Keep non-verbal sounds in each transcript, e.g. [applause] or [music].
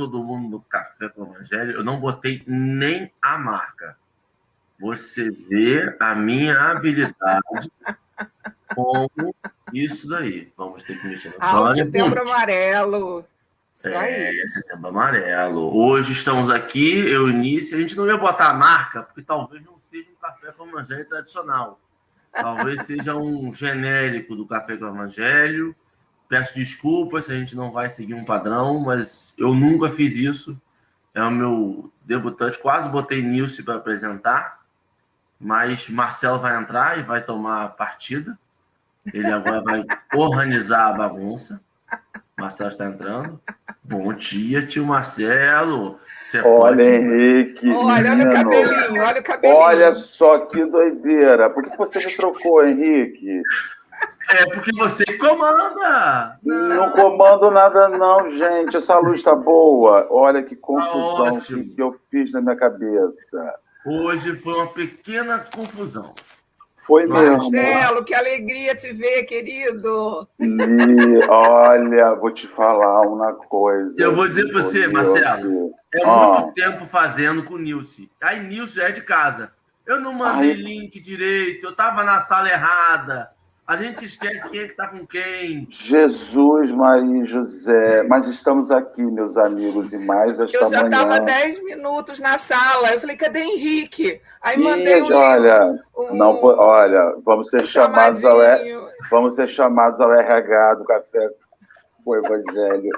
todo mundo do Café com o Evangelho. Eu não botei nem a marca. Você vê a minha habilidade [laughs] como isso daí. Vamos ter que mexer no Ah, o setembro amarelo. Isso é, aí. setembro amarelo. Hoje estamos aqui, eu e Nice. A gente não ia botar a marca, porque talvez não seja um café com evangelho tradicional. Talvez seja um genérico do café com evangelho. Peço desculpas se a gente não vai seguir um padrão, mas eu nunca fiz isso. É o meu debutante. Quase botei Nilce para apresentar, mas Marcelo vai entrar e vai tomar a partida. Ele agora vai [laughs] organizar a bagunça. Marcelo está entrando. Bom dia, tio Marcelo. Você olha, pode... Henrique. Olha, olha o cabelinho, olha o cabelinho. Olha só que doideira. Por que você me trocou, Henrique? É porque você comanda. Não, não comando nada, não, gente. Essa luz está boa. Olha que confusão tá que, que eu fiz na minha cabeça. Hoje foi uma pequena confusão. Foi mesmo. Marcelo, que alegria te ver, querido. E, olha, vou te falar uma coisa. Eu vou dizer para você, Marcelo. É ah. muito tempo fazendo com o Nilce. Aí Nilce já é de casa. Eu não mandei Ai. link direito, eu estava na sala errada. A gente esquece quem é que está com quem. Jesus, Maria e José. Mas estamos aqui, meus amigos, e mais esta Eu já estava 10 minutos na sala. Eu falei, cadê Henrique? Aí mandei um olha, um, não, olha, vamos ser um chamados ao vamos ser chamados ao RH do Café com o Evangelho.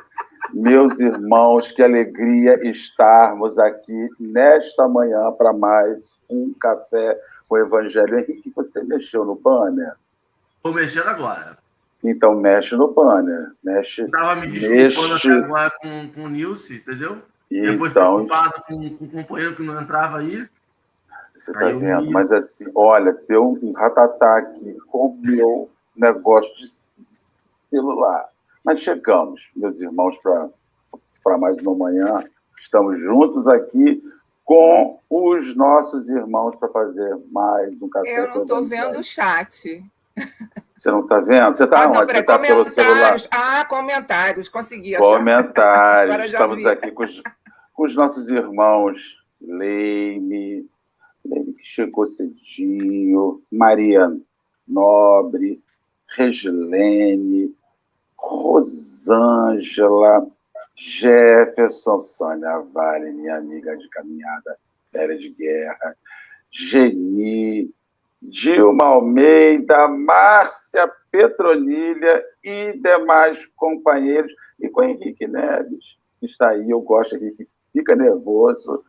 Meus irmãos, que alegria estarmos aqui nesta manhã para mais um Café com o Evangelho. Henrique, você mexeu no banner? Estou mexendo agora. Então mexe no banner. Mexe. Estava me desculpando mexe... até agora com, com o Nilce, entendeu? Então, Depois preocupado com, com o companheiro que não entrava aí. Você está vendo? Mas assim, olha, deu um ratatá aqui com o meu negócio de celular. Mas chegamos, meus irmãos, para mais uma manhã. Estamos juntos aqui com os nossos irmãos para fazer mais um café. Eu não estou vendo o chat. Você não está vendo? Você está ah, onde? Você está pelo celular? Ah, comentários, consegui achar. Comentários. [laughs] Estamos aqui com os, com os, nossos irmãos Leime, Leime que chegou cedinho, Maria Nobre, Regilene, Rosângela, Jefferson, Sônia Vale, minha amiga de caminhada, velha de guerra, Geni, Dilma Almeida, Márcia Petronilha e demais companheiros, e com Henrique Neves, que está aí, eu gosto, Henrique, fica nervoso.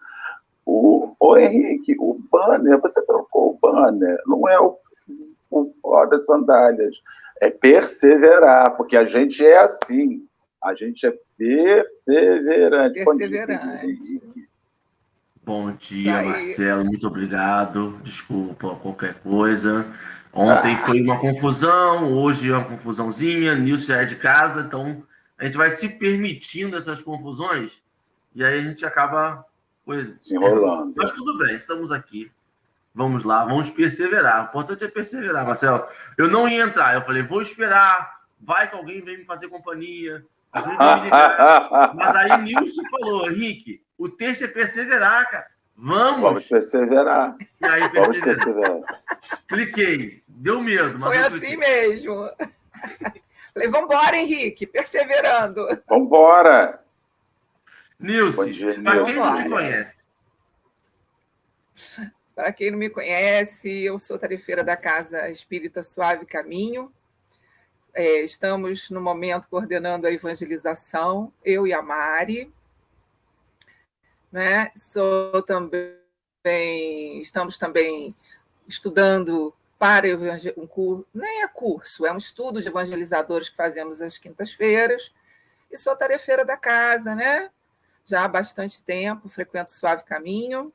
O, o Henrique, o banner, você trocou o banner, não é o, o Roda Sandálias, é perseverar, porque a gente é assim, a gente é perseverante. Perseverante. Bom dia, Marcelo. Muito obrigado. Desculpa qualquer coisa. Ontem ah. foi uma confusão, hoje é uma confusãozinha. Nilson já é de casa, então a gente vai se permitindo essas confusões e aí a gente acaba se enrolando. Mas tudo bem, estamos aqui. Vamos lá, vamos perseverar. O importante é perseverar, Marcelo. Eu não ia entrar, eu falei, vou esperar. Vai que alguém vem me fazer companhia. [laughs] Mas aí Nilson falou, Henrique, o texto é perseverar, cara. Vamos! Vamos perseverar. E aí, Vamos perseverar. Cliquei. Deu medo. Foi assim mesmo. Falei, vambora, Henrique, perseverando. Vambora! Nilce, para quem não te conhece? Para quem não me conhece, eu sou tarefeira da Casa Espírita Suave Caminho. É, estamos, no momento, coordenando a evangelização, eu e a Mari né? Sou também, estamos também estudando para um curso, nem é curso, é um estudo de evangelizadores que fazemos às quintas-feiras, e sou tarefeira da casa, né? Já há bastante tempo, frequento o Suave Caminho.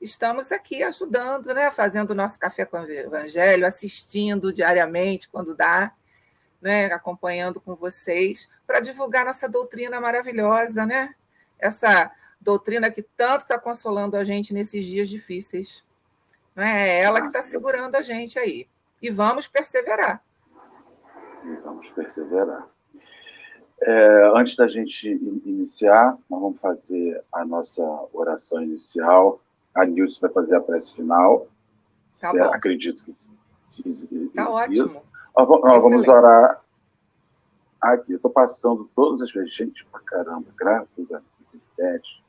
Estamos aqui ajudando, né? Fazendo o nosso café com o Evangelho, assistindo diariamente, quando dá, né? acompanhando com vocês, para divulgar nossa doutrina maravilhosa, né? Essa doutrina que tanto está consolando a gente nesses dias difíceis. Né? É ela que está segurando a gente aí. E vamos perseverar. E vamos perseverar. É, antes da gente iniciar, nós vamos fazer a nossa oração inicial. A Nilce vai fazer a prece final. Tá bom. Acredito que Tá ótimo. Nós, nós vamos orar aqui. Eu estou passando todas as vezes, gente pra caramba, graças a Deus,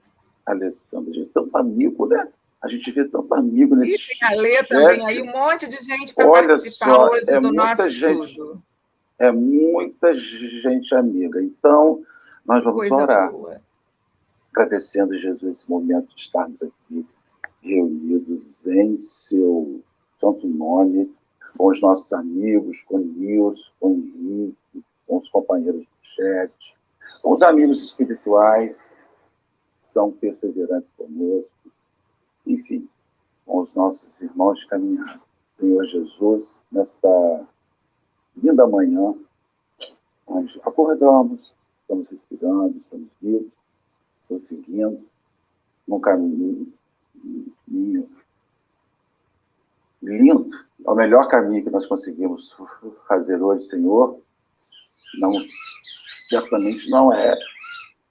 Alessandra, gente, tanto amigo, né? A gente vê tanto amigo nesse E tem a Lê também aí, um monte de gente para participar só, hoje é do nosso gente, estudo. É muita gente amiga. Então, nós vamos Coisa orar. boa. Agradecendo, Jesus, esse momento de estarmos aqui reunidos em seu santo nome, com os nossos amigos, com o Nilson, com o Henrique, com os companheiros do chat, com os amigos espirituais, são perseverantes conosco, enfim, com os nossos irmãos de caminhada. Senhor Jesus, nesta linda manhã, nós acordamos, estamos respirando, estamos vivos, estamos seguindo num caminho, caminho lindo, é o melhor caminho que nós conseguimos fazer hoje, Senhor. Não, certamente não é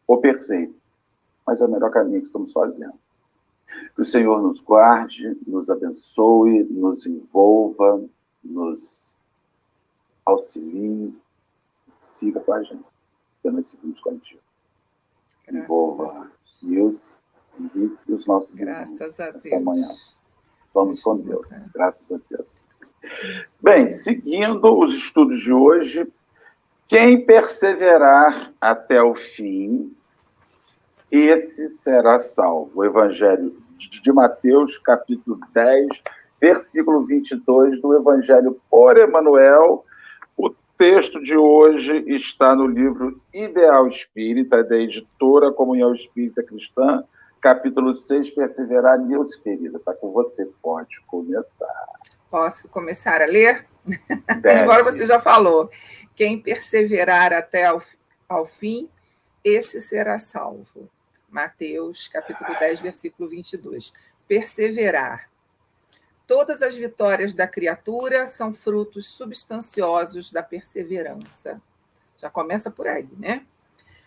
o perfeito, mas é o melhor caminho que estamos fazendo. Que o Senhor nos guarde, nos abençoe, nos envolva, nos auxilie, siga com a gente. Nós seguimos contigo. Envolva Deus, Henrique e os nossos Graças irmãos a Deus. manhã. Vamos com Deus. Graças a Deus. Bem, seguindo os estudos de hoje, quem perseverar até o fim, esse será salvo. O Evangelho de Mateus, capítulo 10, versículo 22 do Evangelho por Emanuel. O texto de hoje está no livro Ideal Espírita, da editora Comunhão Espírita Cristã, capítulo 6, Perseverar, Nilce, querida. Está com você, pode começar. Posso começar a ler? [laughs] Agora você já falou. Quem perseverar até ao, ao fim, esse será salvo. Mateus, capítulo 10, versículo 22. Perseverar. Todas as vitórias da criatura são frutos substanciosos da perseverança. Já começa por aí, né?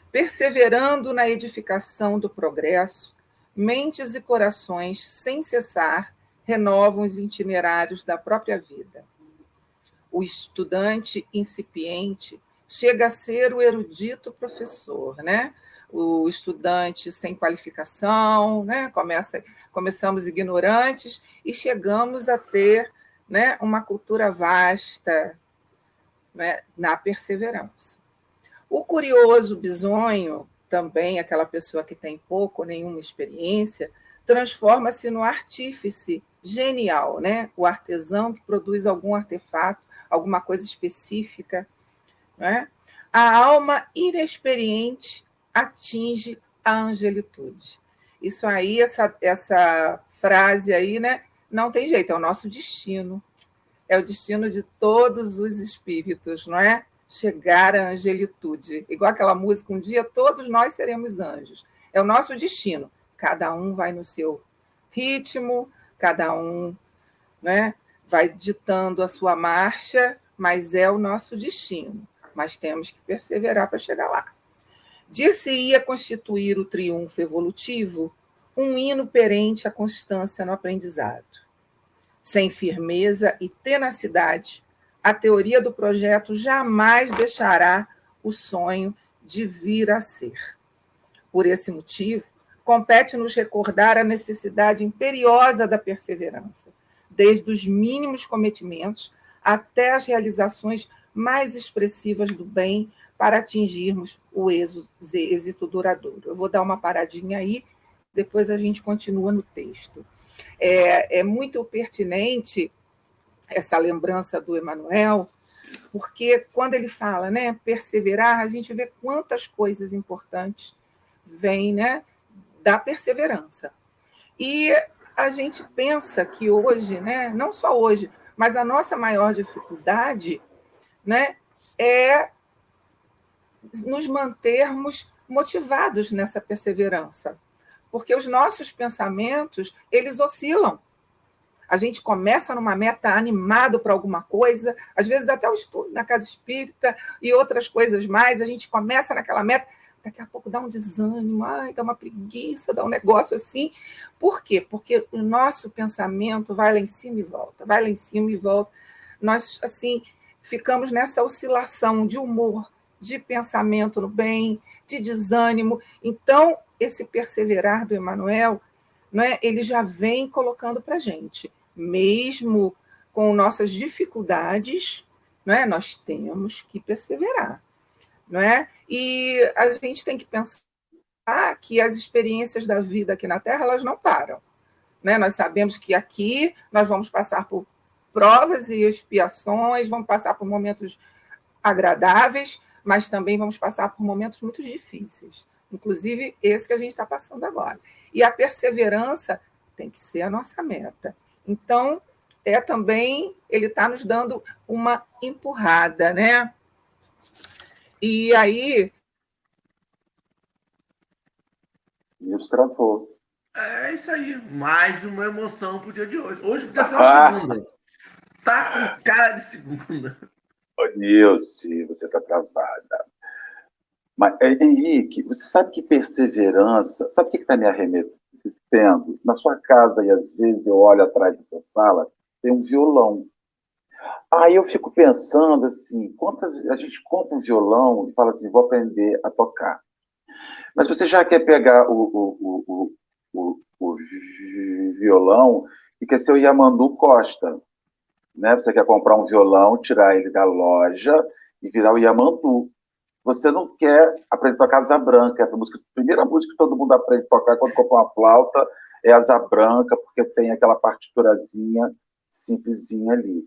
Perseverando na edificação do progresso, mentes e corações, sem cessar, renovam os itinerários da própria vida. O estudante incipiente chega a ser o erudito professor, né? O estudante sem qualificação, né? Começa, começamos ignorantes e chegamos a ter, né, uma cultura vasta, né, na perseverança. O curioso bisonho, também aquela pessoa que tem pouco ou nenhuma experiência, transforma-se no artífice genial, né? O artesão que produz algum artefato, alguma coisa específica, né? A alma inexperiente atinge a angelitude. Isso aí, essa, essa frase aí, né? Não tem jeito, é o nosso destino. É o destino de todos os espíritos, não é? Chegar à angelitude. Igual aquela música, um dia todos nós seremos anjos. É o nosso destino. Cada um vai no seu ritmo, cada um né, vai ditando a sua marcha, mas é o nosso destino. Mas temos que perseverar para chegar lá. Dir-se-ia constituir o triunfo evolutivo um hino perente à constância no aprendizado. Sem firmeza e tenacidade, a teoria do projeto jamais deixará o sonho de vir a ser. Por esse motivo, compete-nos recordar a necessidade imperiosa da perseverança, desde os mínimos cometimentos até as realizações mais expressivas do bem para atingirmos o êxito duradouro. Eu vou dar uma paradinha aí, depois a gente continua no texto. É, é muito pertinente essa lembrança do Emanuel, porque quando ele fala, né, perseverar, a gente vê quantas coisas importantes vêm, né, da perseverança. E a gente pensa que hoje, né, não só hoje, mas a nossa maior dificuldade, né, é nos mantermos motivados nessa perseverança, porque os nossos pensamentos, eles oscilam. A gente começa numa meta animado para alguma coisa, às vezes até o estudo na casa espírita e outras coisas mais, a gente começa naquela meta, daqui a pouco dá um desânimo, ai, dá uma preguiça, dá um negócio assim. Por quê? Porque o nosso pensamento vai lá em cima e volta, vai lá em cima e volta. Nós, assim, ficamos nessa oscilação de humor, de pensamento no bem, de desânimo. Então, esse perseverar do Emmanuel, não é, ele já vem colocando para a gente, mesmo com nossas dificuldades, não é, nós temos que perseverar. Não é? E a gente tem que pensar que as experiências da vida aqui na Terra elas não param. Né? Nós sabemos que aqui nós vamos passar por provas e expiações, vamos passar por momentos agradáveis, mas também vamos passar por momentos muito difíceis, inclusive esse que a gente está passando agora. E a perseverança tem que ser a nossa meta. Então, é também, ele está nos dando uma empurrada, né? E aí. Isso travou. É isso aí. Mais uma emoção pro dia de hoje. Hoje podia ser a segunda. Tá com cara de segunda. Ô, Nilce, você está travada. Mas, é, Henrique, você sabe que perseverança, sabe o que está me arremetendo? Na sua casa, e às vezes eu olho atrás dessa sala, tem um violão. Aí eu fico pensando assim, quantas a gente compra um violão e fala assim, vou aprender a tocar. Mas você já quer pegar o, o, o, o, o violão e quer ser o Yamandu Costa né? Você quer comprar um violão, tirar ele da loja e virar o Yamandu. Você não quer aprender a tocar Asa Branca. A, música, a primeira música que todo mundo aprende a tocar quando compra uma flauta é Asa Branca, porque tem aquela partiturazinha simplesinha ali.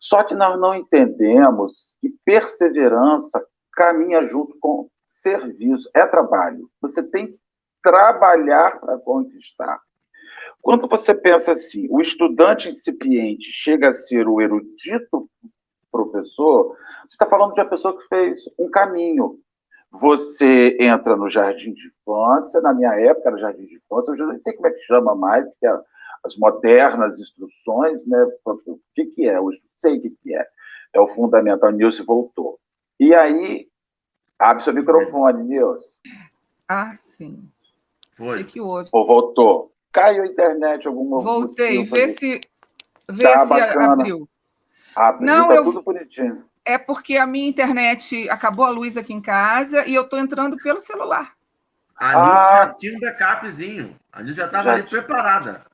Só que nós não entendemos que perseverança caminha junto com serviço, é trabalho. Você tem que trabalhar para conquistar. Quando você pensa assim, o estudante incipiente chega a ser o erudito professor, você está falando de uma pessoa que fez um caminho. Você entra no jardim de infância, na minha época era jardim de infância, eu não sei como é que chama mais, que é as modernas instruções, né? O que, que é? Eu sei o que, que é. É o fundamental. Nilce voltou. E aí, abre seu microfone, Nilce. Ah, sim. Foi. O que houve? Ou voltou? Caiu a internet alguma Voltei, vê se, vê tá, se abriu. Abriu, Não, tá eu... tudo bonitinho. É porque a minha internet acabou a luz aqui em casa e eu estou entrando pelo celular. A Nilce ah, já tinha um backupzinho. A Nilce já estava ali preparada.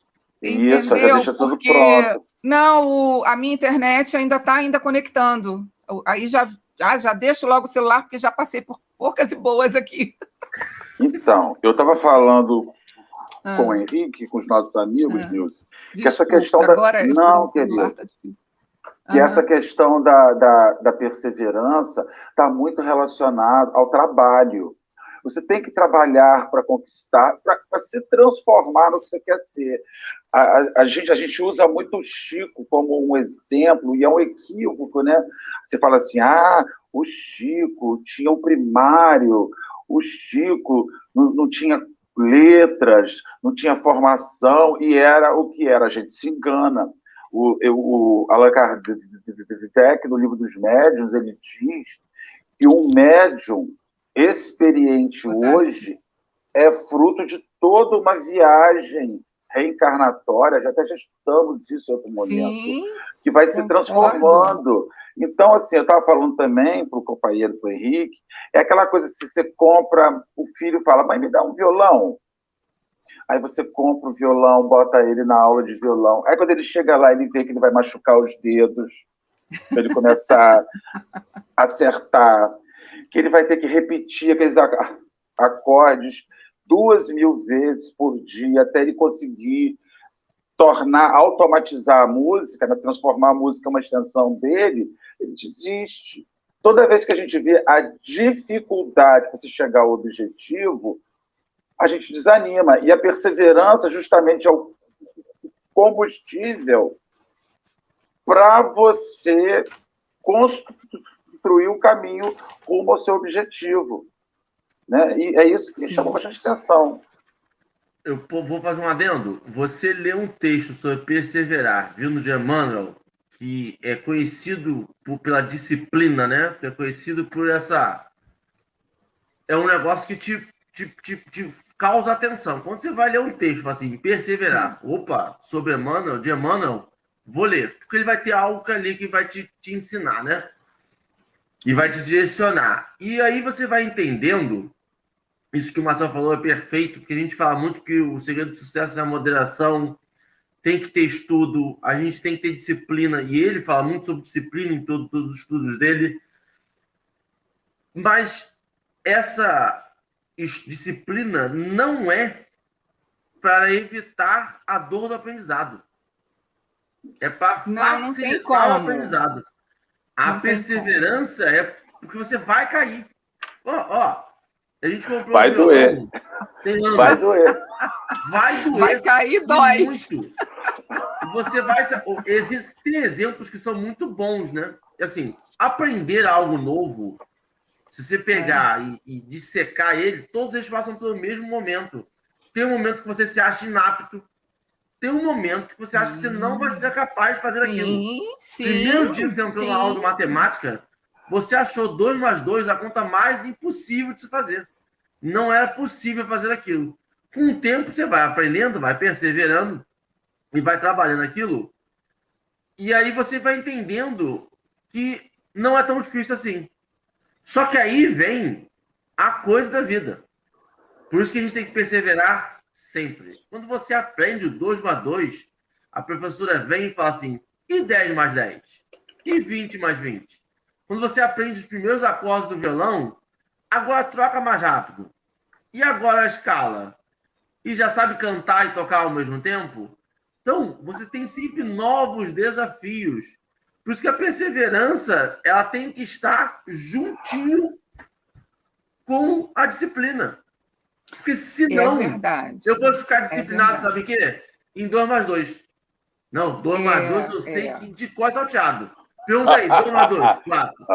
Entendeu? Isso, já deixa tudo porque... pronto. Não, o, a minha internet ainda está ainda conectando. Aí já, já, já deixo logo o celular, porque já passei por poucas e boas aqui. Então, eu estava falando ah. com o Henrique, com os nossos amigos, ah. Nilson, que essa questão da. Não, querido. Tá que essa questão da, da, da perseverança está muito relacionada ao trabalho. Você tem que trabalhar para conquistar, para se transformar no que você quer ser. A, a, a, gente, a gente usa muito o Chico como um exemplo, e é um equívoco, né? Você fala assim, ah, o Chico tinha o primário, o Chico não, não tinha letras, não tinha formação, e era o que era, a gente se engana. O, eu, o Allan Kardec, no livro dos médiuns, ele diz que um médium experiente hoje é fruto de toda uma viagem reencarnatória, já até já estudamos isso em outro momento, Sim, que vai se transformando. Então, assim, eu estava falando também para o companheiro, para o Henrique, é aquela coisa, se você compra, o filho fala, mãe, me dá um violão. Aí você compra o violão, bota ele na aula de violão. Aí quando ele chega lá, ele vê que ele vai machucar os dedos, para ele começar a [laughs] acertar, que ele vai ter que repetir aqueles acordes duas mil vezes por dia até ele conseguir tornar, automatizar a música, né, transformar a música em uma extensão dele, ele desiste. Toda vez que a gente vê a dificuldade para se chegar ao objetivo, a gente desanima. E a perseverança, justamente, é o combustível para você construir o um caminho rumo ao seu objetivo. Né? E é isso que me chamou bastante atenção. eu vou fazer um adendo. Você lê um texto sobre perseverar, vindo de Emmanuel, que é conhecido por, pela disciplina, né? Que é conhecido por essa. É um negócio que te, te, te, te causa atenção. Quando você vai ler um texto, assim, perseverar, opa, sobre Emmanuel, de Emmanuel, vou ler, porque ele vai ter algo ali que vai te, te ensinar, né? E vai te direcionar. E aí você vai entendendo isso que o Marcelo falou é perfeito, porque a gente fala muito que o segredo do sucesso é a moderação, tem que ter estudo, a gente tem que ter disciplina, e ele fala muito sobre disciplina em todo, todos os estudos dele. Mas essa disciplina não é para evitar a dor do aprendizado. É para facilitar o aprendizado. A não perseverança é porque você vai cair. Ó, ó, a gente comprou Vai um doer. Vai doer. Vai doer. Vai cair, dói. Muito. Você vai. Existem exemplos que são muito bons, né? Assim, aprender algo novo, se você pegar é. e, e dissecar ele, todos eles passam pelo mesmo momento. Tem um momento que você se acha inapto, tem um momento que você acha que você não vai ser capaz de fazer sim, aquilo. Sim, Primeiro dia que você entrou sim. na aula de matemática, você achou 2 mais 2 a conta mais impossível de se fazer. Não era possível fazer aquilo. Com o tempo, você vai aprendendo, vai perseverando e vai trabalhando aquilo. E aí você vai entendendo que não é tão difícil assim. Só que aí vem a coisa da vida. Por isso que a gente tem que perseverar sempre. Quando você aprende o 2 mais 2, a professora vem e fala assim: e 10 mais 10? E 20 mais 20? Quando você aprende os primeiros acordes do violão, agora troca mais rápido. E agora a escala? E já sabe cantar e tocar ao mesmo tempo? Então, você tem sempre novos desafios. Por isso que a perseverança ela tem que estar juntinho com a disciplina. Porque senão, é eu vou ficar disciplinado, é sabe o quê? Em 2 mais 2. Não, 2 é, mais 2 eu sei que de cor salteado. Pergunta aí, 2 mais 2, 4.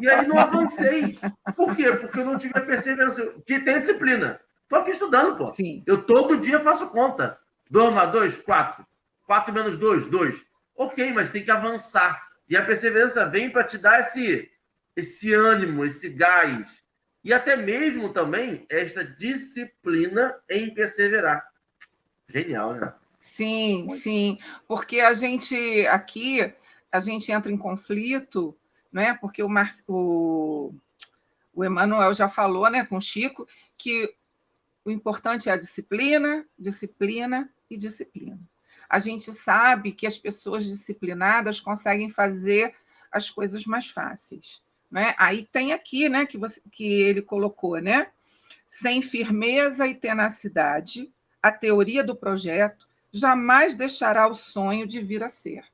E aí não avancei. Por quê? Porque eu não tive a perseverança. Tenho disciplina. Estou aqui estudando, pô. Sim. Eu todo dia faço conta. 2 mais 2, 4. 4 menos 2, 2. Ok, mas tem que avançar. E a perseverança vem para te dar esse, esse ânimo, esse gás. E até mesmo também esta disciplina em perseverar. Genial, né? Sim, sim. Porque a gente aqui a gente entra em conflito, né? Porque o, Mar... o... o já falou, né, com o Chico, que o importante é a disciplina, disciplina e disciplina. A gente sabe que as pessoas disciplinadas conseguem fazer as coisas mais fáceis. Né? Aí tem aqui né, que, você, que ele colocou, né? Sem firmeza e tenacidade, a teoria do projeto jamais deixará o sonho de vir a ser.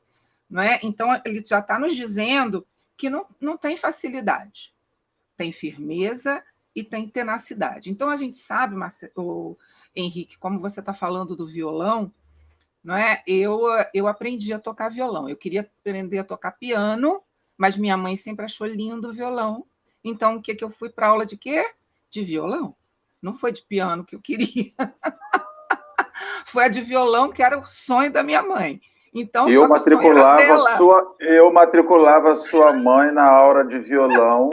Não é? Então, ele já está nos dizendo que não, não tem facilidade, tem firmeza e tem tenacidade. Então, a gente sabe, Marcelo, Henrique, como você está falando do violão, não é? Eu, eu aprendi a tocar violão. Eu queria aprender a tocar piano, mas minha mãe sempre achou lindo o violão. Então, o que, que eu fui para aula de quê? De violão. Não foi de piano que eu queria. [laughs] foi a de violão, que era o sonho da minha mãe. Então, eu matriculava sua, eu matriculava sua mãe na aula de violão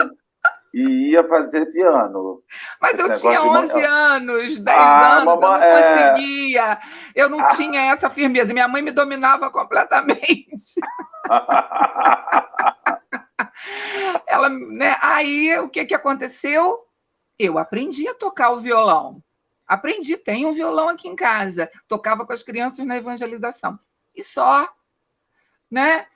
e ia fazer piano. Mas eu tinha 11 de... anos, 10 ah, anos, mamãe, eu não é... conseguia. Eu não ah. tinha essa firmeza. Minha mãe me dominava completamente. [laughs] Ela, né? Aí o que, que aconteceu? Eu aprendi a tocar o violão. Aprendi, tem um violão aqui em casa. Tocava com as crianças na evangelização e só. Né?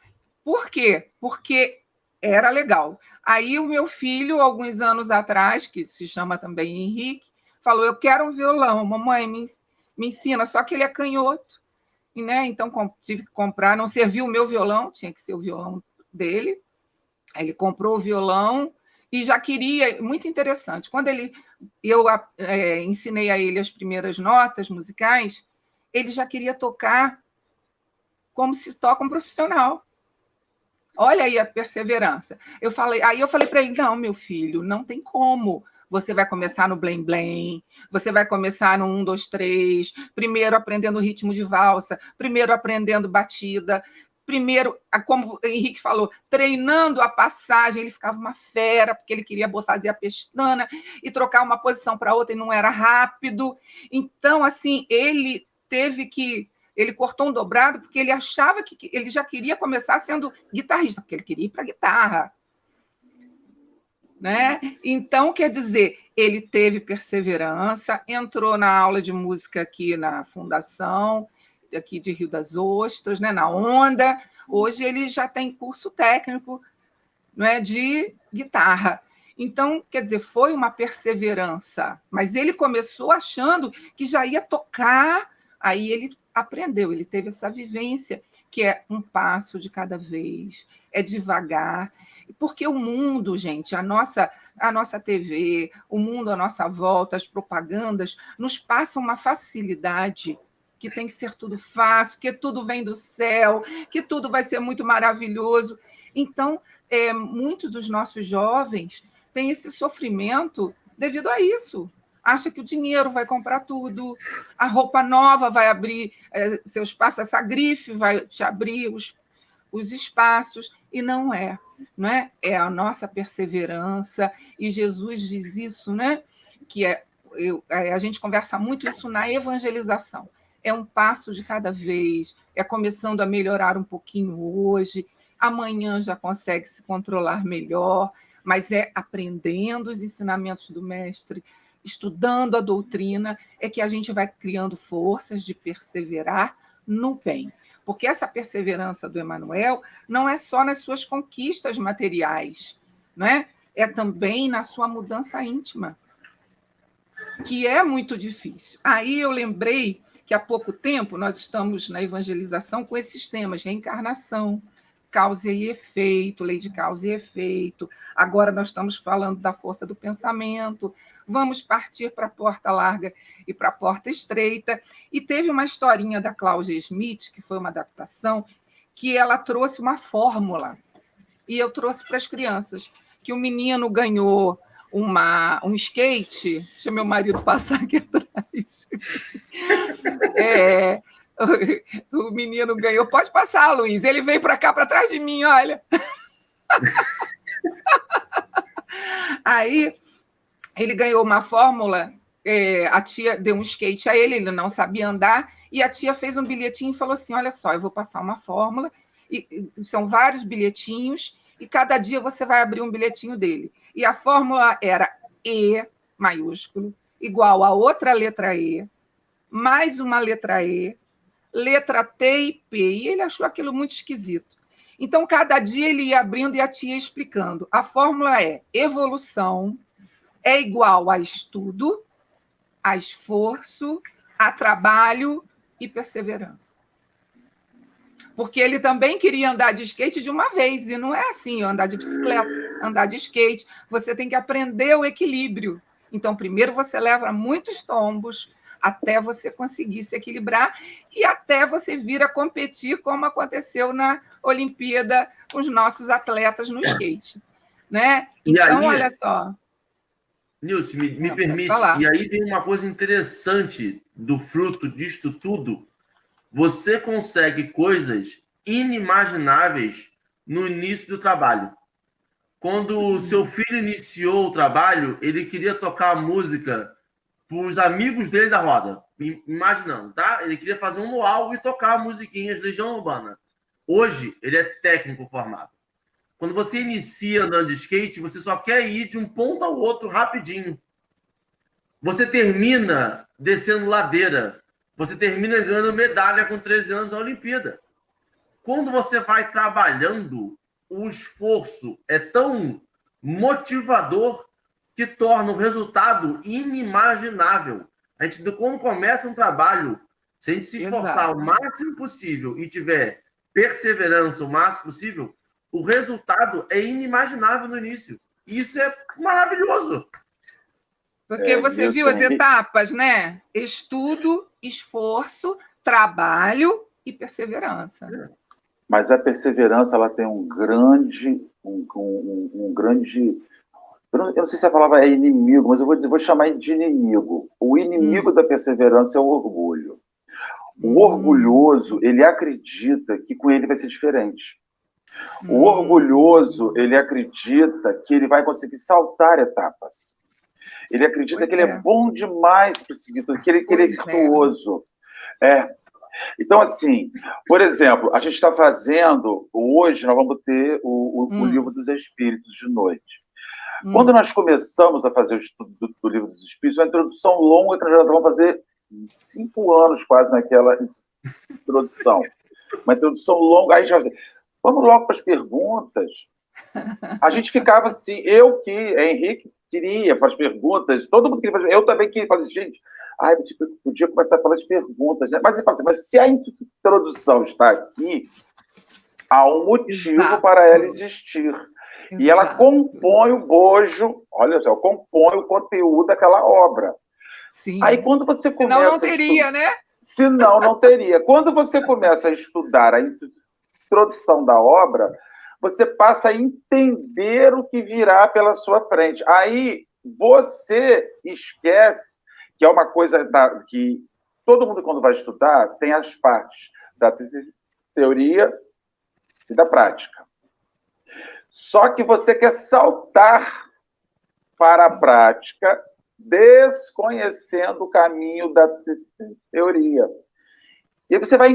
Por quê? Porque era legal. Aí o meu filho, alguns anos atrás, que se chama também Henrique, falou: Eu quero um violão, mamãe, me, me ensina, só que ele é canhoto. Né, então tive que comprar, não serviu o meu violão, tinha que ser o violão dele. Aí ele comprou o violão e já queria, muito interessante. Quando ele, eu é, ensinei a ele as primeiras notas musicais, ele já queria tocar como se toca um profissional. Olha aí a perseverança. Eu falei, aí eu falei para ele: não, meu filho, não tem como. você vai começar no blém blém, você vai começar no 1, 2, 3, primeiro aprendendo ritmo de valsa, primeiro aprendendo batida, primeiro, como o Henrique falou, treinando a passagem, ele ficava uma fera, porque ele queria fazer a pestana e trocar uma posição para outra e não era rápido. Então, assim, ele teve que. Ele cortou um dobrado porque ele achava que ele já queria começar sendo guitarrista, porque ele queria ir para guitarra. Né? Então, quer dizer, ele teve perseverança, entrou na aula de música aqui na fundação, aqui de Rio das Ostras, né, na Onda. Hoje ele já tem curso técnico não é, de guitarra. Então, quer dizer, foi uma perseverança, mas ele começou achando que já ia tocar, aí ele aprendeu, ele teve essa vivência, que é um passo de cada vez, é devagar, porque o mundo, gente, a nossa, a nossa TV, o mundo à nossa volta, as propagandas, nos passam uma facilidade que tem que ser tudo fácil, que tudo vem do céu, que tudo vai ser muito maravilhoso. Então, é, muitos dos nossos jovens têm esse sofrimento devido a isso. Acha que o dinheiro vai comprar tudo, a roupa nova vai abrir é, seu espaço, essa grife vai te abrir os, os espaços, e não é não é? É a nossa perseverança, e Jesus diz isso, né? Que é, eu, é, a gente conversa muito isso na evangelização. É um passo de cada vez, é começando a melhorar um pouquinho hoje, amanhã já consegue se controlar melhor, mas é aprendendo os ensinamentos do mestre, estudando a doutrina, é que a gente vai criando forças de perseverar no bem. Porque essa perseverança do Emanuel não é só nas suas conquistas materiais, não é? É também na sua mudança íntima, que é muito difícil. Aí eu lembrei que há pouco tempo nós estamos na evangelização com esses temas, reencarnação, causa e efeito, lei de causa e efeito. Agora nós estamos falando da força do pensamento, vamos partir para a porta larga e para a porta estreita. E teve uma historinha da Cláudia Smith, que foi uma adaptação, que ela trouxe uma fórmula. E eu trouxe para as crianças, que o menino ganhou uma, um skate, deixa meu marido passar aqui [laughs] atrás. É, o, menino ganhou, pode passar, Luiz, ele veio para cá, para trás de mim, olha. [laughs] Aí ele ganhou uma fórmula, é, a tia deu um skate a ele, ele não sabia andar, e a tia fez um bilhetinho e falou assim: Olha só, eu vou passar uma fórmula, e são vários bilhetinhos, e cada dia você vai abrir um bilhetinho dele. E a fórmula era E maiúsculo, igual a outra letra E, mais uma letra E, letra T e P. E ele achou aquilo muito esquisito. Então, cada dia ele ia abrindo e a tia explicando. A fórmula é evolução é igual a estudo, a esforço, a trabalho e perseverança. Porque ele também queria andar de skate de uma vez, e não é assim, andar de bicicleta, andar de skate. Você tem que aprender o equilíbrio. Então, primeiro você leva muitos tombos até você conseguir se equilibrar e até você vir a competir, como aconteceu na Olimpíada com os nossos atletas no skate. Né? Então, olha só. Nilson, me, me Não, permite, e aí tem uma coisa interessante do fruto disto tudo. Você consegue coisas inimagináveis no início do trabalho. Quando o uhum. seu filho iniciou o trabalho, ele queria tocar a música para os amigos dele da roda. Imaginando, tá? Ele queria fazer um luau e tocar musiquinhas Legião Urbana. Hoje, ele é técnico formado. Quando você inicia andando de skate, você só quer ir de um ponto ao outro rapidinho. Você termina descendo ladeira. Você termina ganhando medalha com 13 anos na Olimpíada. Quando você vai trabalhando, o esforço é tão motivador que torna o resultado inimaginável. A gente, quando começa um trabalho, se a gente se esforçar Exato. o máximo possível e tiver perseverança o máximo possível, o resultado é inimaginável no início. Isso é maravilhoso. Porque é, você viu as etapas, né? Estudo, esforço, trabalho e perseverança. Mas a perseverança ela tem um grande, um, um, um grande eu não, eu não, sei se a palavra é inimigo, mas eu vou, vou chamar de inimigo. O inimigo hum. da perseverança é o orgulho. O hum. orgulhoso, ele acredita que com ele vai ser diferente. O hum. orgulhoso, ele acredita que ele vai conseguir saltar etapas. Ele acredita pois que é. ele é bom demais para seguir tudo, que ele, que ele é, é. virtuoso. É. Então, assim, por exemplo, a gente está fazendo, hoje nós vamos ter o, o, hum. o Livro dos Espíritos de noite. Hum. Quando nós começamos a fazer o estudo do, do Livro dos Espíritos, uma introdução longa que nós já vamos fazer cinco anos quase naquela introdução. Uma introdução longa, aí a gente vai fazer, vamos logo para as perguntas. A gente ficava assim, eu que, Henrique queria para as perguntas, todo mundo queria fazer, eu também queria fazer, gente, ai, tipo, podia começar pelas perguntas, né? Mas, assim, mas se a introdução está aqui, há um motivo Exato. para ela existir. Exato. E ela compõe o bojo, olha só, compõe o conteúdo daquela obra. Sim. Aí quando você começa. Senão não teria, estu... né? Senão não teria. Quando você começa a estudar a introdução da obra, você passa a entender o que virá pela sua frente. Aí você esquece que é uma coisa da, que todo mundo, quando vai estudar, tem as partes da teoria e da prática. Só que você quer saltar para a prática, desconhecendo o caminho da teoria. E você vai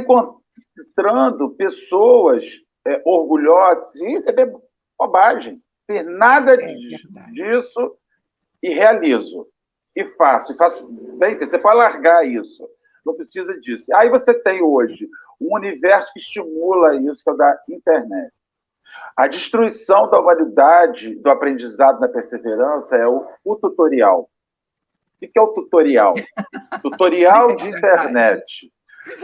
encontrando pessoas é, orgulhosas, isso é bobagem, tem nada é disso e realizo. E faço, e faço bem, você pode largar isso, não precisa disso. Aí você tem hoje um universo que estimula isso, que é o da internet. A destruição da humanidade, do aprendizado na perseverança, é o, o tutorial. O que é o tutorial? [laughs] tutorial de internet.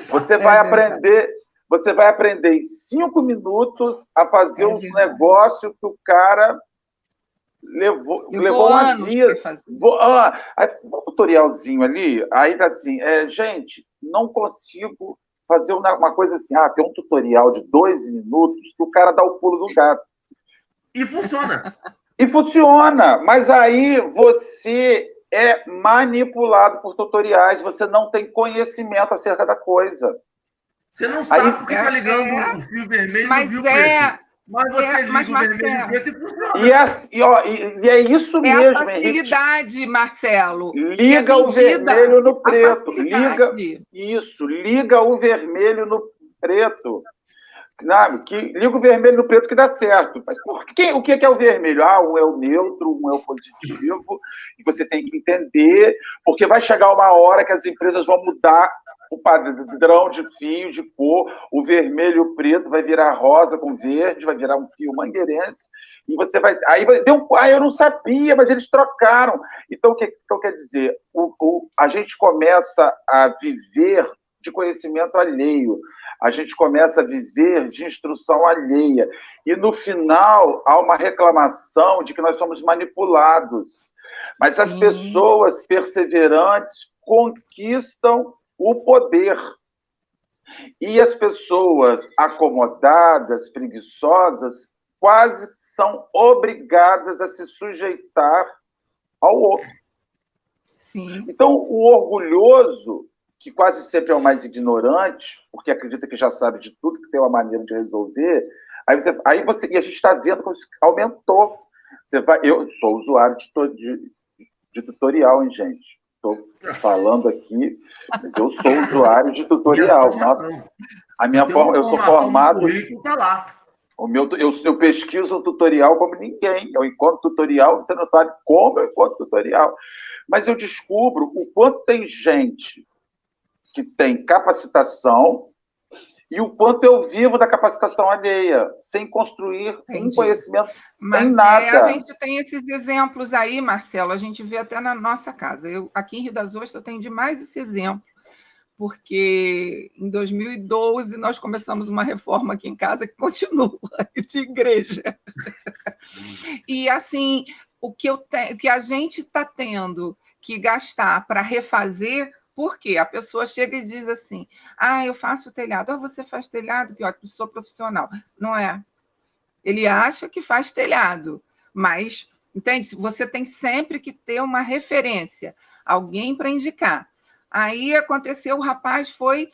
Você vai aprender, você vai aprender em cinco minutos a fazer um negócio que o cara levou, levou uma vida. Ah, um tutorialzinho ali, aí tá assim, é, gente, não consigo fazer uma, uma coisa assim, ah, tem um tutorial de dois minutos que o cara dá o pulo do gato. E funciona. e funciona, mas aí você é manipulado por tutoriais, você não tem conhecimento acerca da coisa. Você não sabe aí, porque está ligando é, o fio vermelho mas e o fio é, preto. Mas você é, mas, Marcelo, e, é, e, ó, e, e, é isso é mesmo. A facilidade, Henrique. Marcelo. Liga o vermelho no preto. Liga isso, liga o vermelho no preto. Que, liga o vermelho no preto que dá certo. Mas por que, o que é o vermelho? Ah, um é o neutro, um é o positivo, e você tem que entender, porque vai chegar uma hora que as empresas vão mudar o padrão de fio, de cor, o vermelho e o preto vai virar rosa com verde, vai virar um fio mangueirense, e você vai. Aí vai deu um. Ah, eu não sabia, mas eles trocaram. Então, o que, eu quero dizer? O, o, a gente começa a viver de conhecimento alheio, a gente começa a viver de instrução alheia, e no final há uma reclamação de que nós somos manipulados. Mas as Sim. pessoas perseverantes conquistam o poder. E as pessoas acomodadas, preguiçosas, quase são obrigadas a se sujeitar ao outro. Sim. Então, o orgulhoso, que quase sempre é o mais ignorante, porque acredita que já sabe de tudo, que tem uma maneira de resolver, aí você, aí você e a gente está vendo como aumentou. Você vai, eu sou usuário de, de, de tutorial, hein, gente? Estou falando aqui, mas eu sou usuário de tutorial. Nossa, a minha forma, eu sou formado. Tá lá. O meu, eu, eu pesquiso o tutorial como ninguém. Eu encontro tutorial, você não sabe como eu encontro tutorial. Mas eu descubro o quanto tem gente que tem capacitação e o quanto eu vivo da capacitação alheia, sem construir Entendi. um conhecimento Mas, nem nada. É, a gente tem esses exemplos aí, Marcelo, a gente vê até na nossa casa. Eu, aqui em Rio das Ostras eu tenho demais esse exemplo, porque em 2012 nós começamos uma reforma aqui em casa que [laughs] continua de igreja. e assim, o que, eu te, o que a gente está tendo que gastar para refazer por quê? A pessoa chega e diz assim: ah, eu faço telhado. Ah, você faz telhado? Que ótimo, sou profissional. Não é. Ele acha que faz telhado, mas Entende? Você tem sempre que ter uma referência, alguém para indicar. Aí aconteceu, o rapaz foi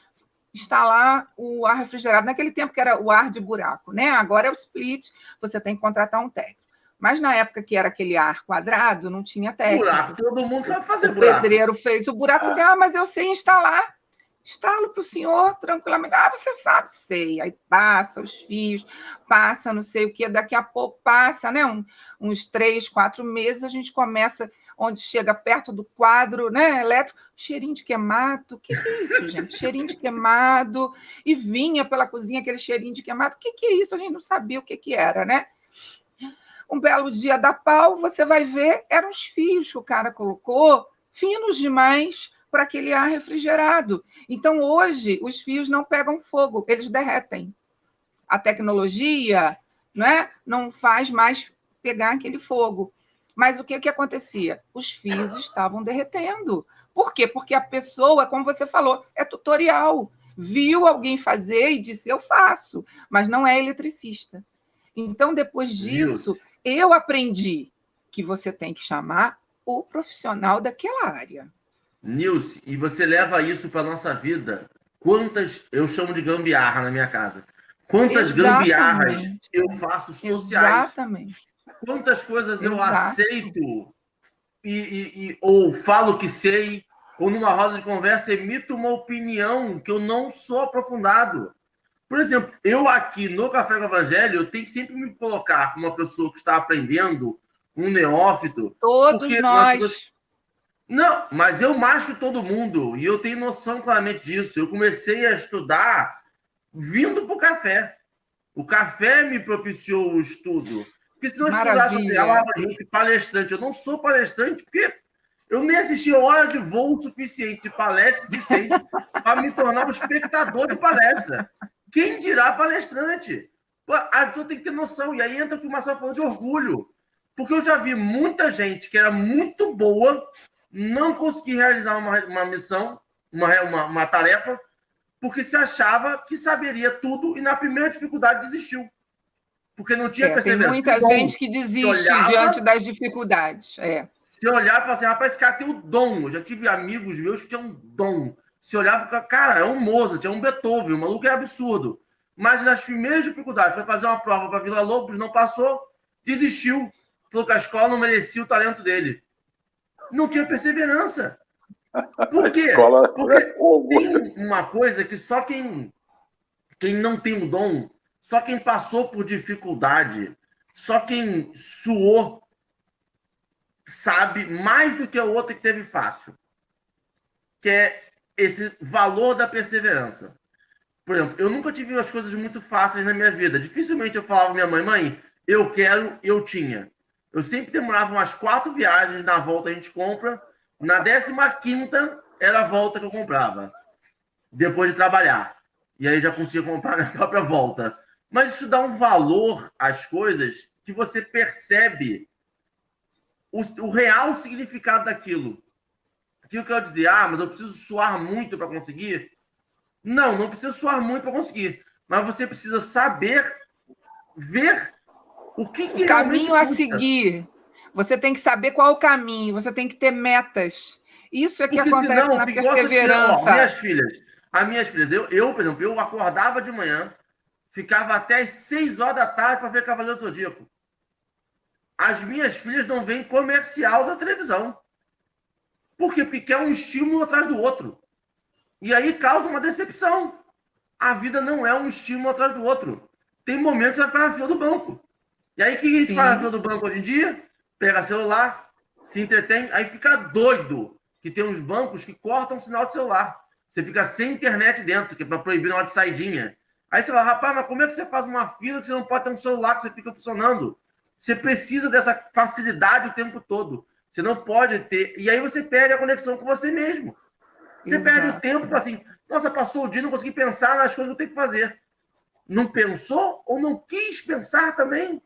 instalar o ar refrigerado, naquele tempo que era o ar de buraco, né? Agora é o split, você tem que contratar um técnico. Mas na época que era aquele ar quadrado, não tinha técnico. Buraco, todo mundo sabe fazer o buraco. O pedreiro fez o buraco e ah. disse, ah, mas eu sei instalar. Instalo para o senhor tranquilamente. Ah, você sabe, sei. Aí passa os fios, passa não sei o que, daqui a pouco passa, né? Um, uns três, quatro meses, a gente começa, onde chega perto do quadro né, elétrico, cheirinho de queimado. O que, que é isso, gente? cheirinho de queimado. E vinha pela cozinha aquele cheirinho de queimado. O que, que é isso? A gente não sabia o que, que era, né? Um belo dia da pau, você vai ver, eram os fios que o cara colocou, finos demais para aquele ar refrigerado. Então, hoje, os fios não pegam fogo, eles derretem. A tecnologia né, não faz mais pegar aquele fogo. Mas o que, que acontecia? Os fios estavam derretendo. Por quê? Porque a pessoa, como você falou, é tutorial. Viu alguém fazer e disse, eu faço, mas não é eletricista. Então, depois disso, Deus. Eu aprendi que você tem que chamar o profissional daquela área. Nilce, e você leva isso para nossa vida. Quantas, eu chamo de gambiarra na minha casa. Quantas Exatamente. gambiarras eu faço sociais? Exatamente. Quantas coisas eu aceito e, e, e, ou falo que sei, ou numa roda de conversa emito uma opinião que eu não sou aprofundado. Por exemplo, eu aqui no Café com Evangelho, eu tenho que sempre me colocar como uma pessoa que está aprendendo, um neófito. Todos nós. Não, mas eu mais que todo mundo, e eu tenho noção claramente disso. Eu comecei a estudar vindo para o café. O café me propiciou o estudo. Porque se não estudasse social, gente, palestrante. Eu não sou palestrante, porque eu nem assisti hora de voo suficiente, de palestra suficiente, para me tornar um espectador de palestra. Quem dirá palestrante? A pessoa tem que ter noção. E aí entra o que o Marcelo falou de orgulho. Porque eu já vi muita gente que era muito boa não consegui realizar uma, uma missão, uma, uma, uma tarefa, porque se achava que saberia tudo e na primeira dificuldade desistiu. Porque não tinha é, perseverança. Tem muita gente que desiste olhava, diante das dificuldades. É. Se olhava e falava assim, rapaz, esse cara tem o dom. Eu já tive amigos meus que tinham dom. Se olhava e falava, cara, é um Mozart, é um Beethoven, o maluco é absurdo. Mas nas primeiras dificuldades, foi fazer uma prova para Vila Lobos, não passou, desistiu. Falou que a escola não merecia o talento dele não tinha perseverança. Por [laughs] quê? Porque [laughs] é tem uma coisa que só quem, quem não tem o dom, só quem passou por dificuldade, só quem suou, sabe mais do que o outro que teve fácil. Que é esse valor da perseverança. Por exemplo, eu nunca tive as coisas muito fáceis na minha vida. Dificilmente eu falava minha mãe, mãe, eu quero, eu tinha. Eu sempre demorava umas quatro viagens, na volta a gente compra. Na décima quinta era a volta que eu comprava, depois de trabalhar. E aí já conseguia comprar minha [laughs] própria volta. Mas isso dá um valor às coisas que você percebe o, o real significado daquilo. Que eu dizia, ah, mas eu preciso suar muito para conseguir. Não, não precisa suar muito para conseguir. Mas você precisa saber ver o que, que o caminho a seguir. Você tem que saber qual é o caminho, você tem que ter metas. Isso é que Porque acontece senão, na perseverança. Ó, minhas filhas, as minhas filhas, eu, eu, por exemplo, eu acordava de manhã, ficava até as 6 horas da tarde para ver Cavaleiro do Zodíaco. As minhas filhas não veem comercial da televisão. Por quê? Porque é um estímulo atrás do outro. E aí causa uma decepção. A vida não é um estímulo atrás do outro. Tem momentos que você vai ficar na fila do banco. E aí, o que a gente Sim. faz na do banco hoje em dia? Pega celular, se entretém, aí fica doido. Que tem uns bancos que cortam o sinal de celular. Você fica sem internet dentro, que é para proibir na hora de saidinha. Aí você fala, rapaz, mas como é que você faz uma fila que você não pode ter um celular que você fica funcionando? Você precisa dessa facilidade o tempo todo. Você não pode ter. E aí você perde a conexão com você mesmo. Você Exato. perde o tempo para assim, nossa, passou o dia, não consegui pensar nas coisas que eu tenho que fazer. Não pensou ou não quis pensar também?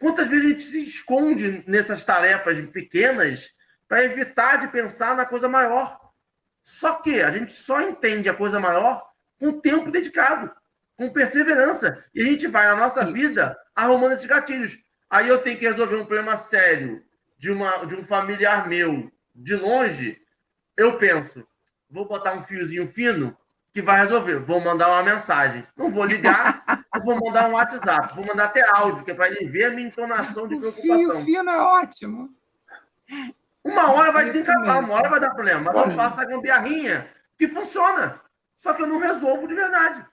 Quantas vezes a gente se esconde nessas tarefas pequenas para evitar de pensar na coisa maior? Só que a gente só entende a coisa maior com tempo dedicado, com perseverança. E a gente vai na nossa vida arrumando esses gatilhos. aí eu tenho que resolver um problema sério de, uma, de um familiar meu de longe, eu penso, vou botar um fiozinho fino que vai resolver. Vou mandar uma mensagem. Não vou ligar, vou mandar um WhatsApp. Vou mandar até áudio, que é para ele ver a minha entonação de preocupação. Fio fino é ótimo. Uma hora vai desencavar, uma hora vai dar problema. Mas eu faço a gambiarrinha que funciona. Só que eu não resolvo de verdade.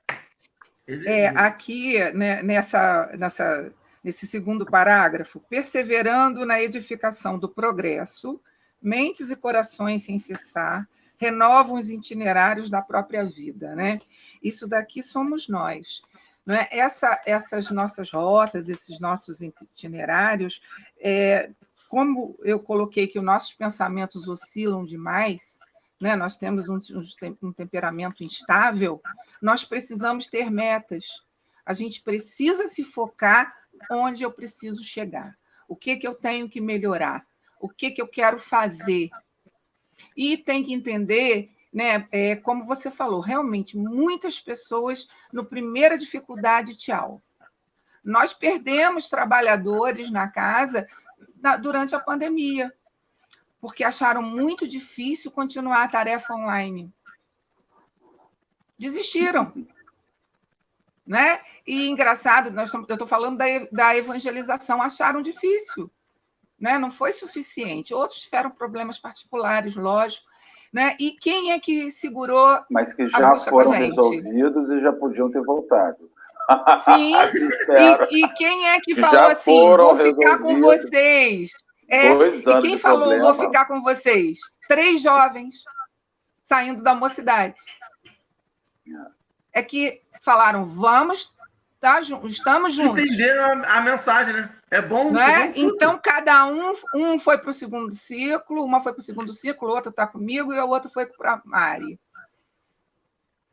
Ele... É, aqui, né, nessa, nessa, nesse segundo parágrafo, perseverando na edificação do progresso, mentes e corações sem cessar, renovam os itinerários da própria vida, né? Isso daqui somos nós. Não é? Essa, essas nossas rotas, esses nossos itinerários, é, como eu coloquei que os nossos pensamentos oscilam demais, né? nós temos um, um temperamento instável, nós precisamos ter metas. A gente precisa se focar onde eu preciso chegar. O que, que eu tenho que melhorar? O que, que eu quero fazer? E tem que entender, né, é, como você falou, realmente muitas pessoas, no primeira dificuldade, tchau. Nós perdemos trabalhadores na casa na, durante a pandemia, porque acharam muito difícil continuar a tarefa online. Desistiram. Né? E engraçado, nós eu estou falando da, da evangelização, acharam difícil né? não foi suficiente. Outros tiveram problemas particulares, lógico. Né? E quem é que segurou. Mas que já foram resolvidos e já podiam ter voltado. [laughs] Sim, e, e, quem é que falou assim: vou ficar com vocês? É, e quem falou: problema. vou ficar com vocês? Três jovens saindo da mocidade. É que falaram: vamos, tá, estamos juntos. Entenderam a, a mensagem, né? É bom. Né? Então, cada um, um foi para o segundo ciclo, uma foi para o segundo ciclo, o outro está comigo e o outro foi para a Mari.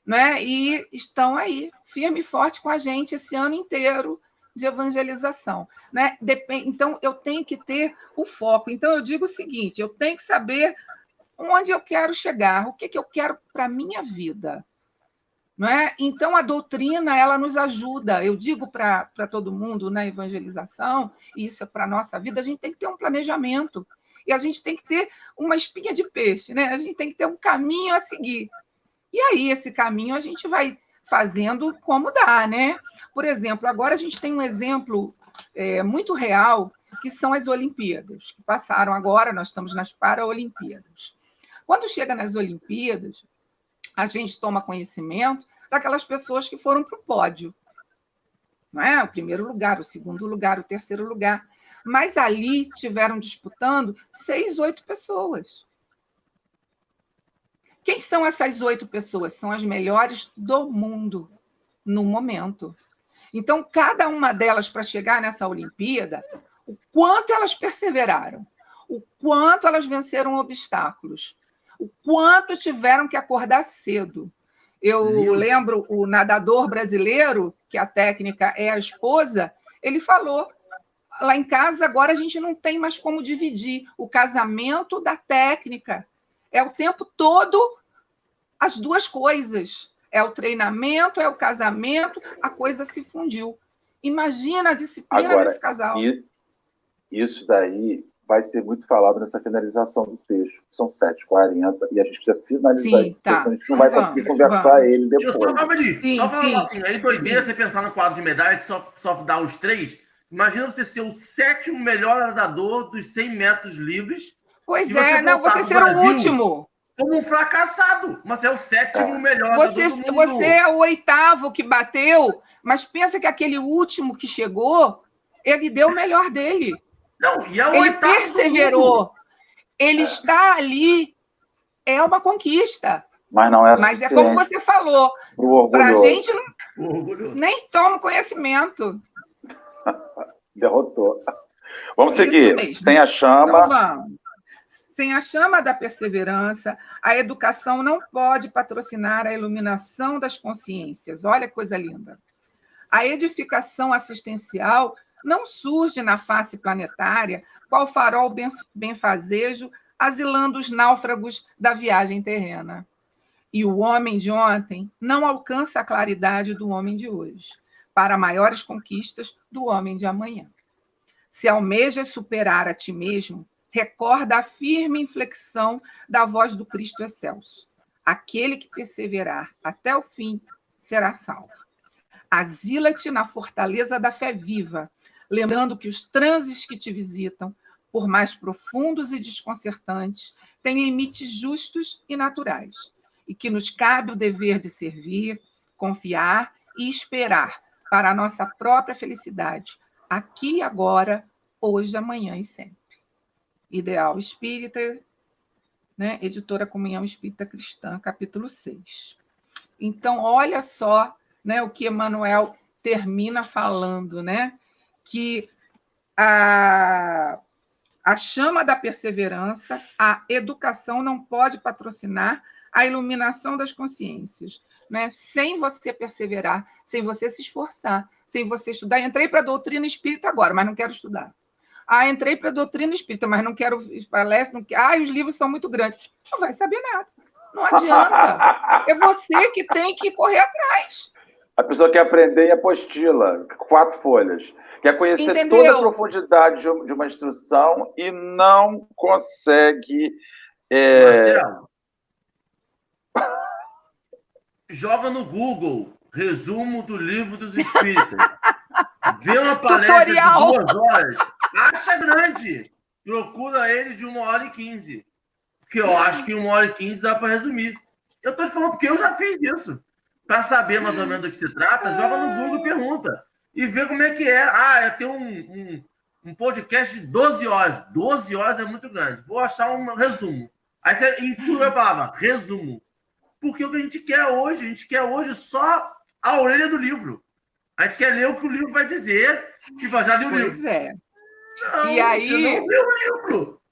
Né? E estão aí, firme e forte com a gente esse ano inteiro de evangelização. Né? Então, eu tenho que ter o foco. Então, eu digo o seguinte: eu tenho que saber onde eu quero chegar, o que, que eu quero para a minha vida. Não é? Então, a doutrina ela nos ajuda. Eu digo para todo mundo na evangelização, e isso é para a nossa vida, a gente tem que ter um planejamento. E a gente tem que ter uma espinha de peixe, né? a gente tem que ter um caminho a seguir. E aí, esse caminho a gente vai fazendo como dá. Né? Por exemplo, agora a gente tem um exemplo é, muito real, que são as Olimpíadas, que passaram agora, nós estamos nas Paralimpíadas. Quando chega nas Olimpíadas, a gente toma conhecimento daquelas pessoas que foram para o pódio. Não é? O primeiro lugar, o segundo lugar, o terceiro lugar. Mas ali tiveram disputando seis, oito pessoas. Quem são essas oito pessoas? São as melhores do mundo no momento. Então, cada uma delas, para chegar nessa Olimpíada, o quanto elas perseveraram, o quanto elas venceram obstáculos, o quanto tiveram que acordar cedo. Eu lembro o nadador brasileiro, que a técnica é a esposa, ele falou: lá em casa agora a gente não tem mais como dividir o casamento da técnica. É o tempo todo as duas coisas. É o treinamento, é o casamento, a coisa se fundiu. Imagina a disciplina agora, desse casal. Isso daí vai ser muito falado nessa finalização do texto. São 7h40 e a gente precisa finalizar sim, tá. a gente não vai vamos, conseguir conversar vamos. ele depois. Eu só, de, sim, só falar assim, aí doideira você pensar no quadro de medalhas, só, só dar os três. Imagina você ser o sétimo melhor nadador dos 100 metros livres. Pois é, não, você ser o último. Como um fracassado, mas é o sétimo é. melhor você, nadador do mundo. Você é o oitavo que bateu, mas pensa que aquele último que chegou, ele deu o melhor dele. Não, e é o ele perseverou. Ele é. está ali. É uma conquista. Mas não é Mas é como você falou. Para a gente não, nem toma conhecimento. [laughs] Derrotou. Vamos seguir. Sem a chama. Então, vamos. Sem a chama da perseverança, a educação não pode patrocinar a iluminação das consciências. Olha que coisa linda. A edificação assistencial não surge na face planetária qual farol benfazejo asilando os náufragos da viagem terrena. E o homem de ontem não alcança a claridade do homem de hoje, para maiores conquistas do homem de amanhã. Se almejas superar a ti mesmo, recorda a firme inflexão da voz do Cristo excelso. Aquele que perseverar até o fim será salvo. Asila-te na fortaleza da fé viva, lembrando que os transes que te visitam, por mais profundos e desconcertantes, têm limites justos e naturais, e que nos cabe o dever de servir, confiar e esperar para a nossa própria felicidade, aqui agora, hoje, amanhã e sempre. Ideal Espírita, né? editora Comunhão Espírita Cristã, capítulo 6. Então, olha só né, o que Emmanuel termina falando, né? que a, a chama da perseverança, a educação não pode patrocinar a iluminação das consciências. Né? Sem você perseverar, sem você se esforçar, sem você estudar. Entrei para a doutrina espírita agora, mas não quero estudar. Ah, entrei para a doutrina espírita, mas não quero palestra. Não... Ah, os livros são muito grandes. Não vai saber nada. Não [laughs] adianta. É você que tem que correr atrás. A pessoa quer aprender em apostila, quatro folhas. Quer conhecer Entendeu? toda a profundidade de uma instrução e não consegue. É... Marcelo, [laughs] joga no Google resumo do livro dos Espíritos. Vê uma [laughs] palestra Tutorial. de duas horas, acha grande. Procura ele de uma hora e quinze. Porque eu acho que em uma hora e quinze dá para resumir. Eu estou falando porque eu já fiz isso. Para saber mais ou menos do que se trata, joga no Google e pergunta. E vê como é que é. Ah, é ter um, um, um podcast de 12 horas. 12 horas é muito grande. Vou achar um resumo. Aí você inclui a palavra resumo. Porque o que a gente quer hoje, a gente quer hoje só a orelha do livro. A gente quer ler o que o livro vai dizer e vai já ler o pois livro. Pois é. Não, e aí... você não leu o livro.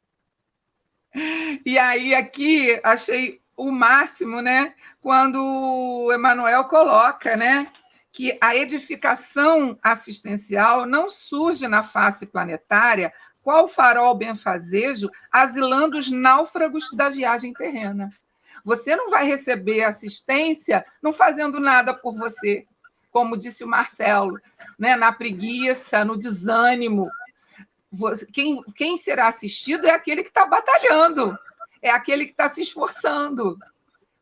E aí, aqui, achei o máximo, né? Quando o Emanuel coloca, né? Que a edificação assistencial não surge na face planetária qual farol benfazejo asilando os náufragos da viagem terrena. Você não vai receber assistência não fazendo nada por você, como disse o Marcelo, né? na preguiça, no desânimo. Quem, quem será assistido é aquele que está batalhando, é aquele que está se esforçando,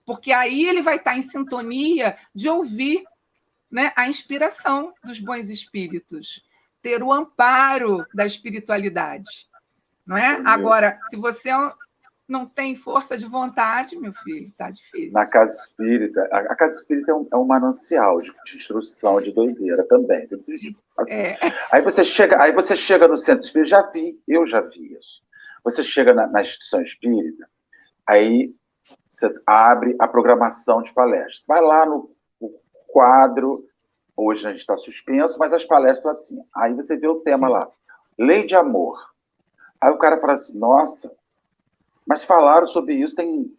porque aí ele vai estar tá em sintonia de ouvir né, a inspiração dos bons espíritos, ter o amparo da espiritualidade. Não é? Agora, se você não tem força de vontade, meu filho, está difícil. Na casa espírita, a, casa espírita é um, é um manancial de, de, instrução, de doideira também. É. Aí você chega, aí você chega no centro espírita, já vi, eu já vi isso. Você chega na, na instituição espírita, aí você abre a programação de palestra. Vai lá no, no quadro, hoje a gente está suspenso, mas as palestras estão assim. Aí você vê o tema Sim. lá, lei de amor. Aí o cara fala assim, nossa, mas falaram sobre isso tem,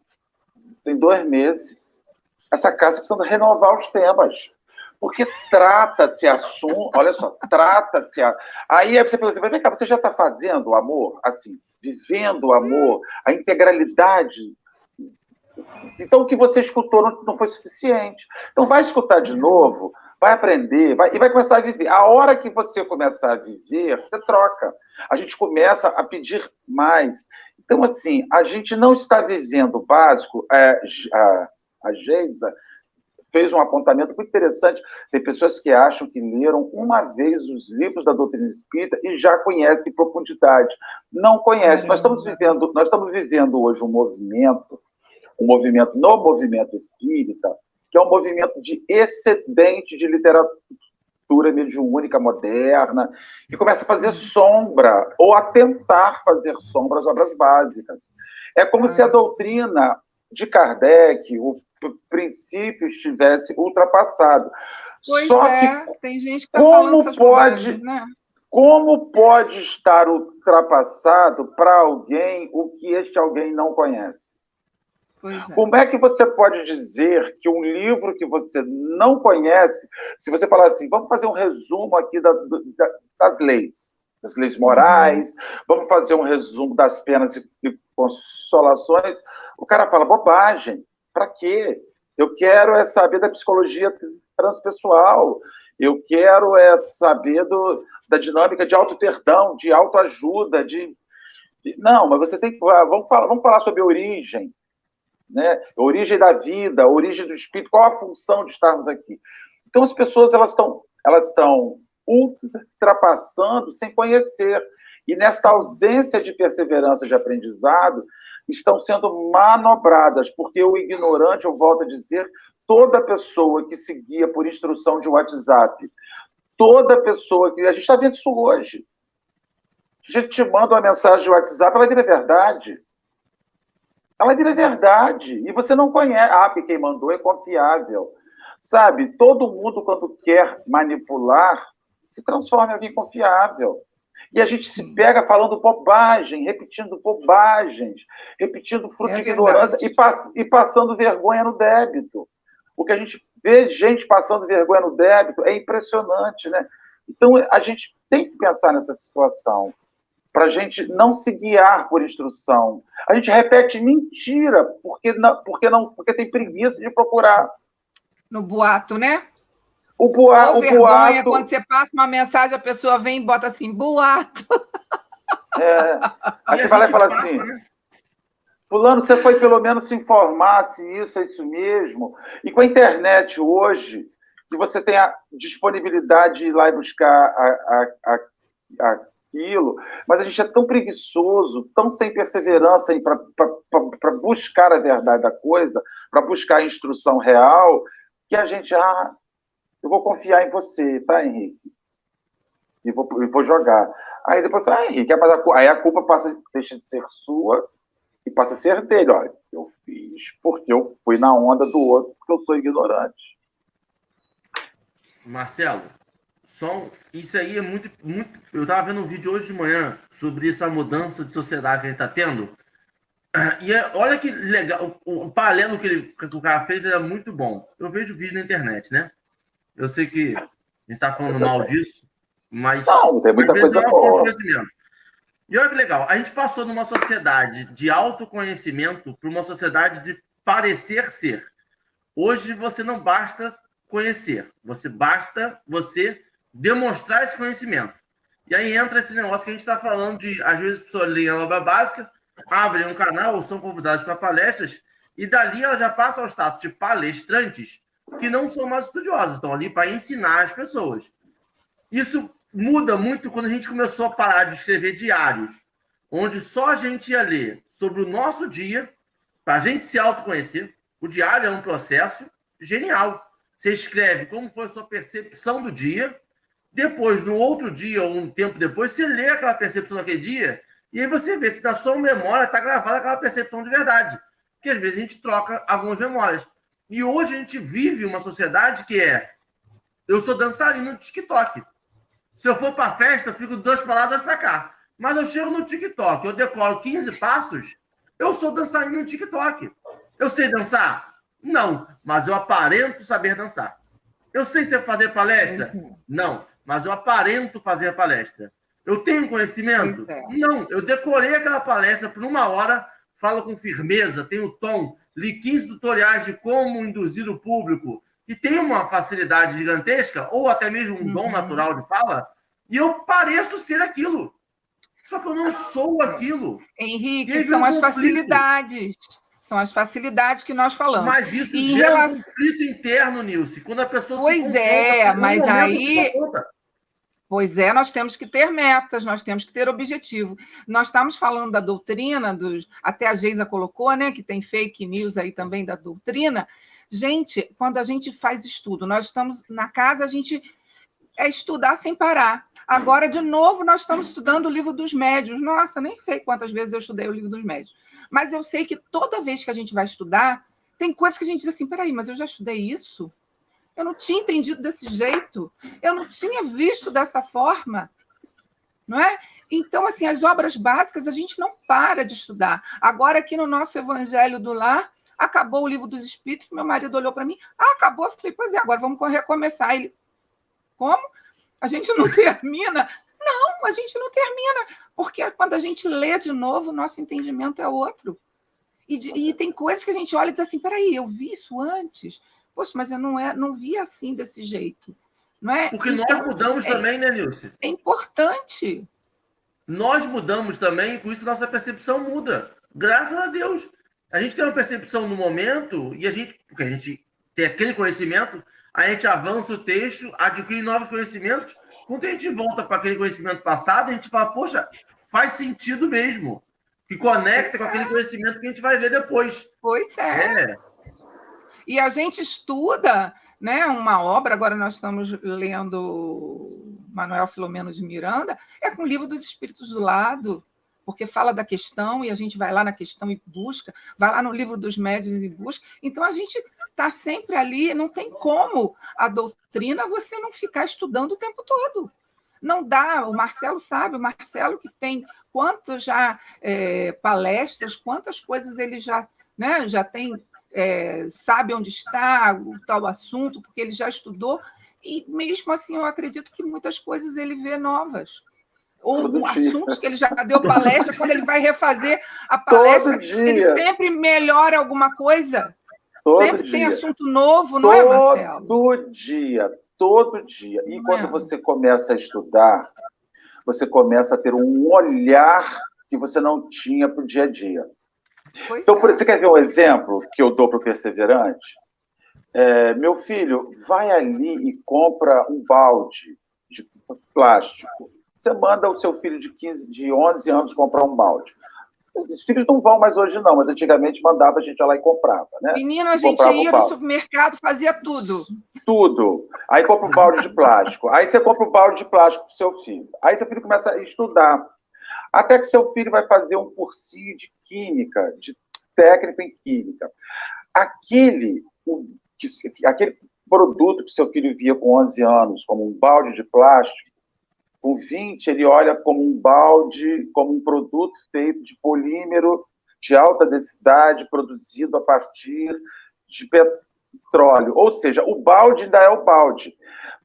tem dois meses. Essa casa precisa renovar os temas. Porque trata-se assunto, olha só, trata-se. A... Aí você pensa assim, vem cá, você já está fazendo o amor, assim, vivendo o amor, a integralidade. Então o que você escutou não, não foi suficiente. Então vai escutar de novo, vai aprender vai, e vai começar a viver. A hora que você começar a viver, você troca. A gente começa a pedir mais. Então, assim, a gente não está vivendo o básico. É, a, a Geisa fez um apontamento muito interessante. Tem pessoas que acham que leram uma vez os livros da doutrina espírita e já conhecem profundidade. Não conhecem. Nós estamos vivendo, nós estamos vivendo hoje um movimento, um movimento no movimento espírita, que é um movimento de excedente de literatura mediúnica moderna, que começa a fazer sombra, ou a tentar fazer sombra às obras básicas. É como se a doutrina de Kardec, o princípio, estivesse ultrapassado. Pois Só é, que, tem gente que está falando essas pode, né? Como pode estar ultrapassado para alguém o que este alguém não conhece? É. Como é que você pode dizer que um livro que você não conhece, se você falar assim, vamos fazer um resumo aqui da, da, das leis, das leis morais, uhum. vamos fazer um resumo das penas e, e consolações, o cara fala, bobagem, para quê? Eu quero é saber da psicologia transpessoal, eu quero é saber do, da dinâmica de auto-perdão, de autoajuda, de, de. Não, mas você tem que. Vamos falar, vamos falar sobre origem. Né? Origem da vida, origem do espírito, qual a função de estarmos aqui. Então, as pessoas elas estão, elas estão ultrapassando sem conhecer. E nesta ausência de perseverança de aprendizado, estão sendo manobradas, porque o ignorante, eu volto a dizer, toda pessoa que seguia por instrução de WhatsApp, toda pessoa que. A gente está vendo isso hoje. A gente te manda uma mensagem de WhatsApp, ela vira verdade. Ela vira verdade. E você não conhece. Ah, porque quem mandou é confiável. Sabe? Todo mundo, quando quer manipular, se transforma em alguém confiável. E a gente se pega falando bobagem, repetindo bobagens, repetindo fruto é de ignorância e, pass e passando vergonha no débito. O que a gente vê gente passando vergonha no débito é impressionante, né? Então a gente tem que pensar nessa situação para a gente não se guiar por instrução. A gente repete mentira porque não, porque não, porque tem preguiça de procurar. No boato, né? O, boa, o vergonha, boato... quando você passa uma mensagem, a pessoa vem e bota assim, boato. [laughs] É. Aí você vai lá e fala assim, né? fulano, você foi pelo menos se informar se isso é isso mesmo. E com a internet hoje, que você tem a disponibilidade de ir lá e buscar a, a, a, aquilo, mas a gente é tão preguiçoso, tão sem perseverança para buscar a verdade da coisa, para buscar a instrução real, que a gente, ah, eu vou confiar em você, tá, Henrique? E vou, vou jogar. Aí depois, ah, Henrique, a, aí a culpa passa, deixa de ser sua e passa a ser dele. Olha, eu fiz porque eu fui na onda do outro, porque eu sou ignorante. Marcelo, só, isso aí é muito, muito. Eu estava vendo um vídeo hoje de manhã sobre essa mudança de sociedade que a gente está tendo. [clears throat] E é, olha que legal, o, o paralelo que, ele, que o cara fez era muito bom. Eu vejo vídeo na internet, né? Eu sei que a gente está falando mal disso, mas. Não, tem muita coisa é boa. E olha que legal, a gente passou numa sociedade de autoconhecimento para uma sociedade de parecer ser. Hoje você não basta conhecer, você basta você demonstrar esse conhecimento. E aí entra esse negócio que a gente está falando de, às vezes, pessoas leem a obra básica, abrem um canal ou são convidados para palestras, e dali ela já passa ao status de palestrantes que não são mais estudiosos, estão ali para ensinar as pessoas. Isso muda muito quando a gente começou a parar de escrever diários, onde só a gente ia ler sobre o nosso dia, para a gente se autoconhecer. O diário é um processo genial. Você escreve como foi a sua percepção do dia, depois, no outro dia ou um tempo depois, você lê aquela percepção daquele dia, e aí você vê se da sua memória está gravada aquela percepção de verdade. Porque às vezes a gente troca algumas memórias. E hoje a gente vive uma sociedade que é: eu sou dançarino no TikTok. Se eu for para festa, eu fico duas palavras para cá. Mas eu chego no TikTok, eu decoro 15 passos, eu sou dançarino no TikTok. Eu sei dançar? Não, mas eu aparento saber dançar. Eu sei fazer palestra? Não, mas eu aparento fazer palestra. Eu tenho conhecimento? É. Não, eu decorei aquela palestra por uma hora, falo com firmeza, tenho tom, li 15 tutoriais de como induzir o público e tenho uma facilidade gigantesca, ou até mesmo um dom uhum. natural de fala, e eu pareço ser aquilo. Só que eu não sou aquilo. Henrique, são as conflito. facilidades. São as facilidades que nós falamos. Mas isso e gera relação... um conflito interno, Nilce. Quando a pessoa pois se Pois é, mas aí. Pois é, nós temos que ter metas, nós temos que ter objetivo. Nós estamos falando da doutrina, dos, até a Geisa colocou, né, que tem fake news aí também da doutrina. Gente, quando a gente faz estudo, nós estamos na casa, a gente é estudar sem parar. Agora, de novo, nós estamos estudando o livro dos médios. Nossa, nem sei quantas vezes eu estudei o livro dos médios. Mas eu sei que toda vez que a gente vai estudar, tem coisas que a gente diz assim: peraí, mas eu já estudei isso? Eu não tinha entendido desse jeito. Eu não tinha visto dessa forma. Não é? Então, assim, as obras básicas a gente não para de estudar. Agora, aqui no nosso Evangelho do Lar, acabou o livro dos Espíritos, meu marido olhou para mim, ah, acabou. Eu falei, pois é, agora vamos recomeçar. Ele, como? A gente não [laughs] termina? Não, a gente não termina, porque quando a gente lê de novo, o nosso entendimento é outro. E, e tem coisas que a gente olha e diz assim: peraí, eu vi isso antes? Poxa, mas eu não, é, não vi assim desse jeito. Não é? Porque então, nós mudamos é, também, né, Nilce? É importante. Nós mudamos também, por isso nossa percepção muda. Graças a Deus. A gente tem uma percepção no momento e a gente, porque a gente tem aquele conhecimento, a gente avança o texto, adquire novos conhecimentos. Quando a gente volta para aquele conhecimento passado, a gente fala, poxa, faz sentido mesmo. Que conecta pois com é. aquele conhecimento que a gente vai ver depois. Pois é. é. E a gente estuda né, uma obra, agora nós estamos lendo Manuel Filomeno de Miranda, é com o livro dos Espíritos do lado, porque fala da questão e a gente vai lá na questão e busca, vai lá no livro dos médios e busca. Então a gente está sempre ali, não tem como a doutrina você não ficar estudando o tempo todo. Não dá, o Marcelo sabe, o Marcelo que tem quantas já é, palestras, quantas coisas ele já, né, já tem é, sabe onde está o tal assunto, porque ele já estudou, e mesmo assim eu acredito que muitas coisas ele vê novas. Ou assuntos que ele já deu palestra, quando ele vai refazer a palestra, ele sempre melhora alguma coisa. Todo sempre dia. tem assunto novo, não todo é, Marcelo? Todo dia, todo dia. E não quando é. você começa a estudar, você começa a ter um olhar que você não tinha para o dia a dia. Pois então, é. você quer ver um exemplo que eu dou para o perseverante? É, meu filho, vai ali e compra um balde de plástico. Você manda o seu filho de 15, de 11 anos comprar um balde. Os filhos não vão mais hoje, não, mas antigamente mandava a gente ir lá e comprava, né? Menino, a gente ia no supermercado, fazia tudo. Tudo. Aí compra um balde de plástico. Aí você compra um balde de plástico para o seu filho. Aí seu filho começa a estudar. Até que seu filho vai fazer um cursinho de química, de técnico em química. Aquele, aquele produto que seu filho via com 11 anos, como um balde de plástico, com 20 ele olha como um balde, como um produto feito de polímero de alta densidade, produzido a partir de petróleo. Ou seja, o balde ainda é o balde,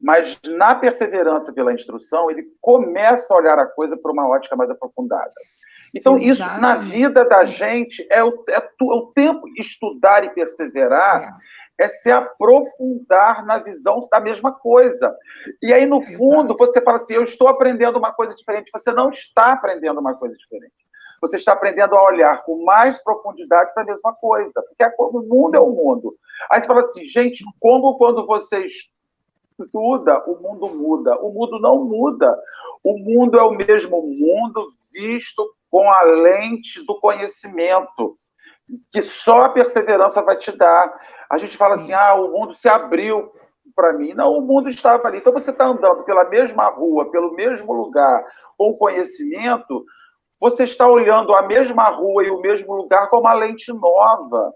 mas na perseverança pela instrução, ele começa a olhar a coisa por uma ótica mais aprofundada. Então, Exatamente. isso na vida da gente é o, é, é o tempo estudar e perseverar. É. é. se aprofundar na visão da mesma coisa. E aí, no fundo, Exato. você fala assim: eu estou aprendendo uma coisa diferente. Você não está aprendendo uma coisa diferente. Você está aprendendo a olhar com mais profundidade para a mesma coisa. Porque o mundo é o mundo. Aí você fala assim, gente, como quando você estuda, o mundo muda. O mundo não muda. O mundo é o mesmo mundo visto com a lente do conhecimento, que só a perseverança vai te dar. A gente fala assim: ah, o mundo se abriu para mim. Não, o mundo estava ali. Então você está andando pela mesma rua, pelo mesmo lugar, com conhecimento, você está olhando a mesma rua e o mesmo lugar com uma lente nova.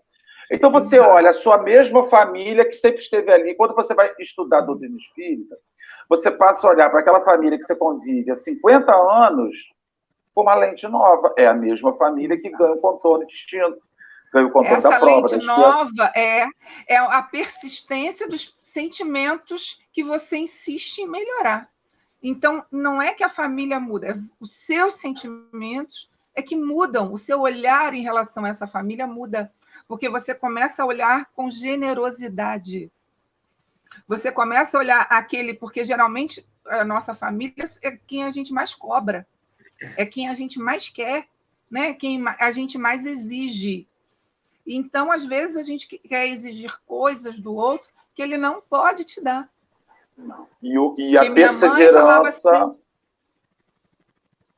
Então você olha a sua mesma família que sempre esteve ali. Quando você vai estudar doutrina espírita, você passa a olhar para aquela família que você convive há 50 anos com uma lente nova. É a mesma família que ganha o contorno distinto. Ganha o contorno Essa da prova. lente nova é, é a persistência dos sentimentos que você insiste em melhorar. Então, não é que a família muda, é os seus sentimentos é que mudam, o seu olhar em relação a essa família muda, porque você começa a olhar com generosidade. Você começa a olhar aquele, porque geralmente a nossa família é quem a gente mais cobra é quem a gente mais quer, né? quem a gente mais exige. Então, às vezes, a gente quer exigir coisas do outro que ele não pode te dar. E, o, e a perseverança, assim,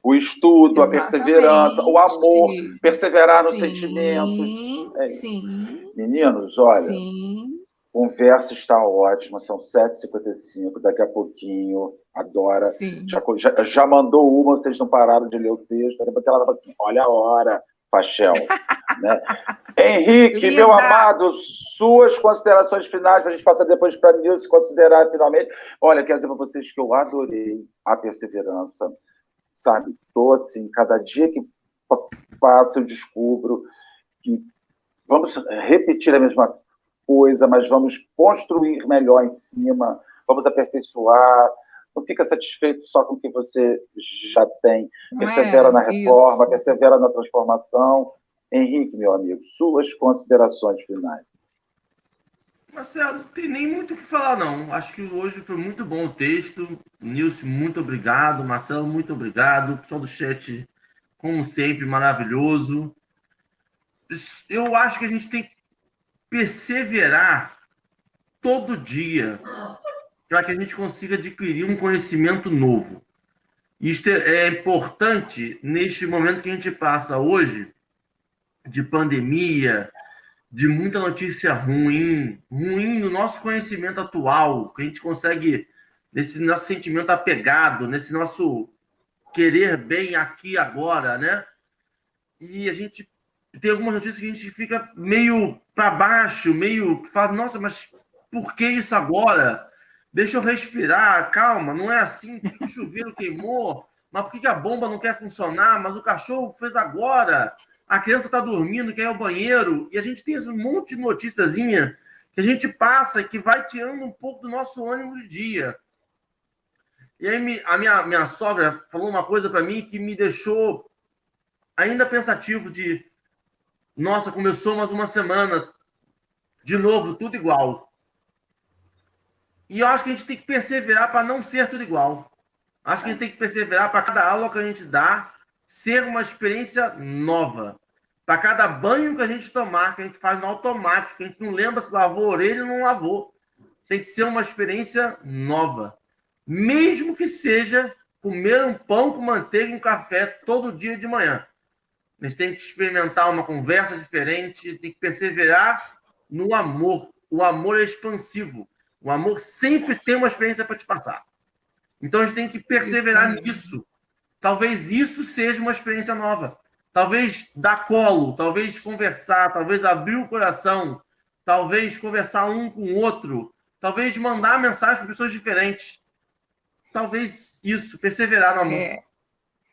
o estudo, a perseverança, o amor, perseverar nos sim, sentimentos. É sim. Meninos, olha, sim. conversa está ótima, são 7h55, daqui a pouquinho Adora. Já, já, já, mandou uma, vocês não pararam de ler o texto. Porque ela estava assim: olha a hora, Pachel. né? Henrique, Linda. meu amado, suas considerações finais, para a gente passar depois para mim se considerar finalmente. Olha, quero dizer para vocês que eu adorei a perseverança, sabe? Estou assim, cada dia que passa eu descubro que vamos repetir a mesma coisa, mas vamos construir melhor em cima, vamos aperfeiçoar, não fica satisfeito só com o que você já tem. Persevera é, na reforma, isso. persevera na transformação. Henrique, meu amigo, suas considerações finais. Marcelo, não tem nem muito o que falar, não. Acho que hoje foi muito bom o texto. Nilce, muito obrigado. Marcelo, muito obrigado. O pessoal do chat, como sempre, maravilhoso. Eu acho que a gente tem que perseverar todo dia para que a gente consiga adquirir um conhecimento novo. Isto é, é importante neste momento que a gente passa hoje de pandemia, de muita notícia ruim, ruim no nosso conhecimento atual, que a gente consegue, nesse nosso sentimento apegado, nesse nosso querer bem aqui agora, né? E a gente tem algumas notícias que a gente fica meio para baixo, meio fala, nossa, mas por que isso agora? Deixa eu respirar, calma, não é assim, o chuveiro queimou, mas por que a bomba não quer funcionar? Mas o cachorro fez agora a criança está dormindo, quer ir ao banheiro, e a gente tem um monte de noticiazinha que a gente passa e que vai tirando um pouco do nosso ânimo de dia. E aí a minha, minha sogra falou uma coisa para mim que me deixou ainda pensativo de nossa, começou mais uma semana, de novo, tudo igual. E eu acho que a gente tem que perseverar para não ser tudo igual. Acho que a gente tem que perseverar para cada aula que a gente dá, ser uma experiência nova. Para cada banho que a gente tomar, que a gente faz no automático, que a gente não lembra se lavou a orelha ou não lavou. Tem que ser uma experiência nova. Mesmo que seja comer um pão com manteiga e um café todo dia de manhã. A gente tem que experimentar uma conversa diferente, tem que perseverar no amor. O amor é expansivo. O amor sempre tem uma experiência para te passar. Então a gente tem que perseverar nisso Talvez isso seja uma experiência nova. Talvez dar colo, talvez conversar, talvez abrir o coração, talvez conversar um com o outro, talvez mandar mensagem para pessoas diferentes. Talvez isso, perseverar no amor. É,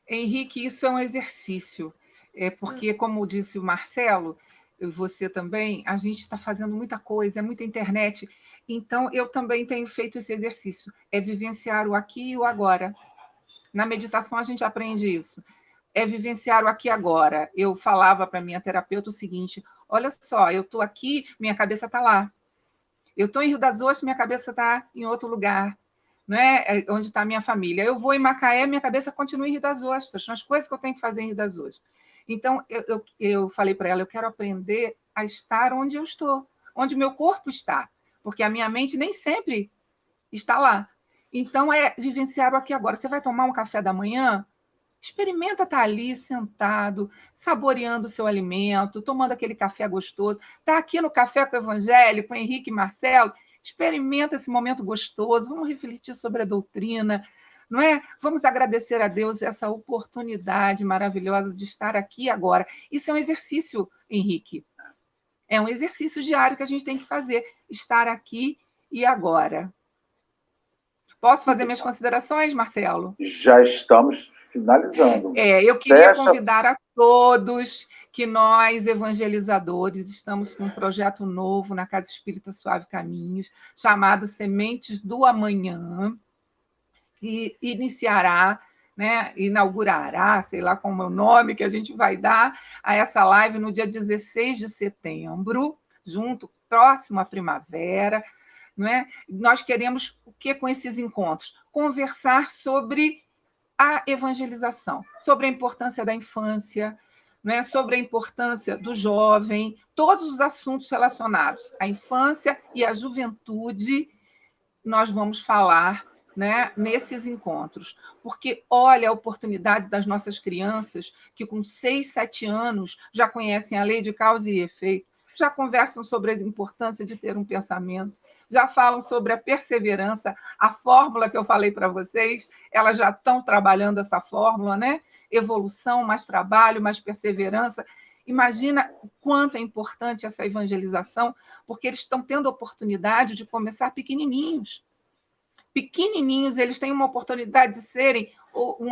Henrique, isso é um exercício. É porque, como disse o Marcelo, você também, a gente está fazendo muita coisa, é muita internet. Então, eu também tenho feito esse exercício, é vivenciar o aqui e o agora. Na meditação a gente aprende isso. É vivenciar o aqui e agora. Eu falava para minha terapeuta o seguinte: olha só, eu estou aqui, minha cabeça está lá. Eu estou em Rio das Ostras, minha cabeça está em outro lugar, não é? é onde está a minha família. Eu vou em Macaé, minha cabeça continua em Rio das Ostras, são as coisas que eu tenho que fazer em Rio das Ostras. Então, eu, eu, eu falei para ela: eu quero aprender a estar onde eu estou, onde meu corpo está, porque a minha mente nem sempre está lá. Então, é vivenciar o aqui agora. Você vai tomar um café da manhã? Experimenta estar ali sentado, saboreando o seu alimento, tomando aquele café gostoso. Está aqui no Café com o Evangelho, com Henrique e Marcelo. Experimenta esse momento gostoso. Vamos refletir sobre a doutrina, não é? Vamos agradecer a Deus essa oportunidade maravilhosa de estar aqui agora. Isso é um exercício, Henrique. É um exercício diário que a gente tem que fazer. Estar aqui e agora. Posso fazer minhas considerações, Marcelo? Já estamos finalizando. É, eu queria Fecha... convidar a todos que nós, evangelizadores, estamos com um projeto novo na Casa Espírita Suave Caminhos, chamado Sementes do Amanhã, que iniciará, né, inaugurará, sei lá como é o nome que a gente vai dar a essa live no dia 16 de setembro, junto, próximo à primavera, não é? Nós queremos o que com esses encontros? Conversar sobre a evangelização, sobre a importância da infância, não é? sobre a importância do jovem, todos os assuntos relacionados à infância e à juventude, nós vamos falar né, nesses encontros. Porque olha a oportunidade das nossas crianças, que com seis, sete anos já conhecem a lei de causa e efeito, já conversam sobre a importância de ter um pensamento, já falam sobre a perseverança, a fórmula que eu falei para vocês, elas já estão trabalhando essa fórmula, né? Evolução, mais trabalho, mais perseverança. Imagina o quanto é importante essa evangelização, porque eles estão tendo a oportunidade de começar pequenininhos. Pequenininhos, eles têm uma oportunidade de serem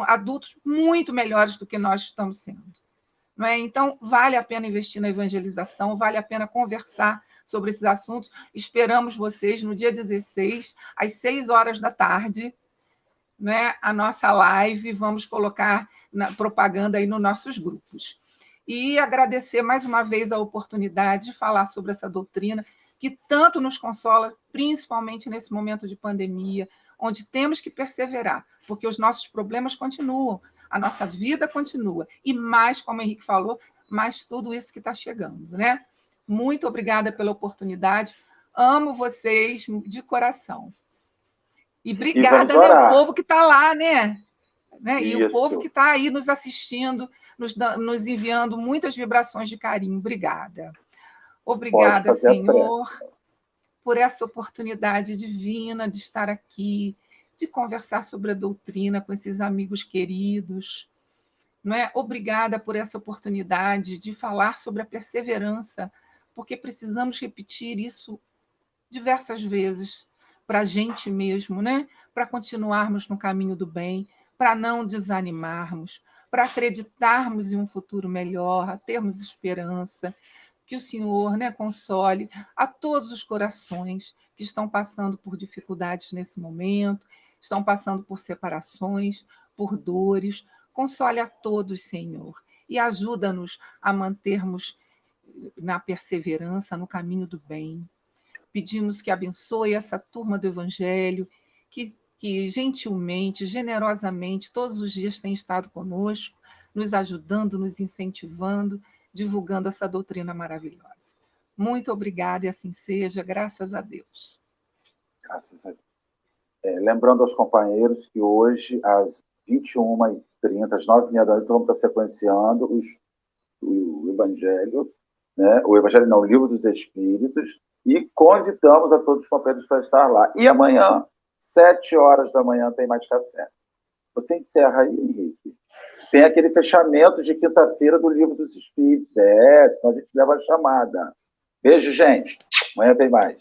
adultos muito melhores do que nós estamos sendo. Não é? Então, vale a pena investir na evangelização, vale a pena conversar sobre esses assuntos. Esperamos vocês no dia 16, às 6 horas da tarde, né, a nossa live. Vamos colocar na propaganda aí nos nossos grupos. E agradecer mais uma vez a oportunidade de falar sobre essa doutrina que tanto nos consola, principalmente nesse momento de pandemia, onde temos que perseverar, porque os nossos problemas continuam, a nossa vida continua. E mais, como o Henrique falou, mais tudo isso que está chegando, né? Muito obrigada pela oportunidade. Amo vocês de coração. E obrigada, e né, o povo que está lá, né? né? E o povo que está aí nos assistindo, nos, nos enviando muitas vibrações de carinho. Obrigada. Obrigada, Senhor, por essa oportunidade divina de estar aqui, de conversar sobre a doutrina com esses amigos queridos. Não é? Obrigada por essa oportunidade de falar sobre a perseverança, porque precisamos repetir isso diversas vezes para a gente mesmo, né? Para continuarmos no caminho do bem, para não desanimarmos, para acreditarmos em um futuro melhor, termos esperança que o Senhor né, console a todos os corações que estão passando por dificuldades nesse momento, estão passando por separações, por dores. Console a todos, Senhor, e ajuda-nos a mantermos na perseverança, no caminho do bem. Pedimos que abençoe essa turma do Evangelho, que, que gentilmente, generosamente, todos os dias tem estado conosco, nos ajudando, nos incentivando divulgando essa doutrina maravilhosa. Muito obrigada e assim seja, graças a Deus. Graças a Deus. É, lembrando aos companheiros que hoje, às 21h30, às 9h30 da noite, vamos estar sequenciando os, o, o Evangelho, né? o Evangelho não, o Livro dos Espíritos, e convidamos a todos os companheiros para estar lá. E amanhã, 7 horas da manhã, tem mais café. Você encerra aí, Henrique tem aquele fechamento de quinta-feira do Livro dos Espíritos. É, senão a gente leva a chamada. Beijo, gente. Amanhã tem mais.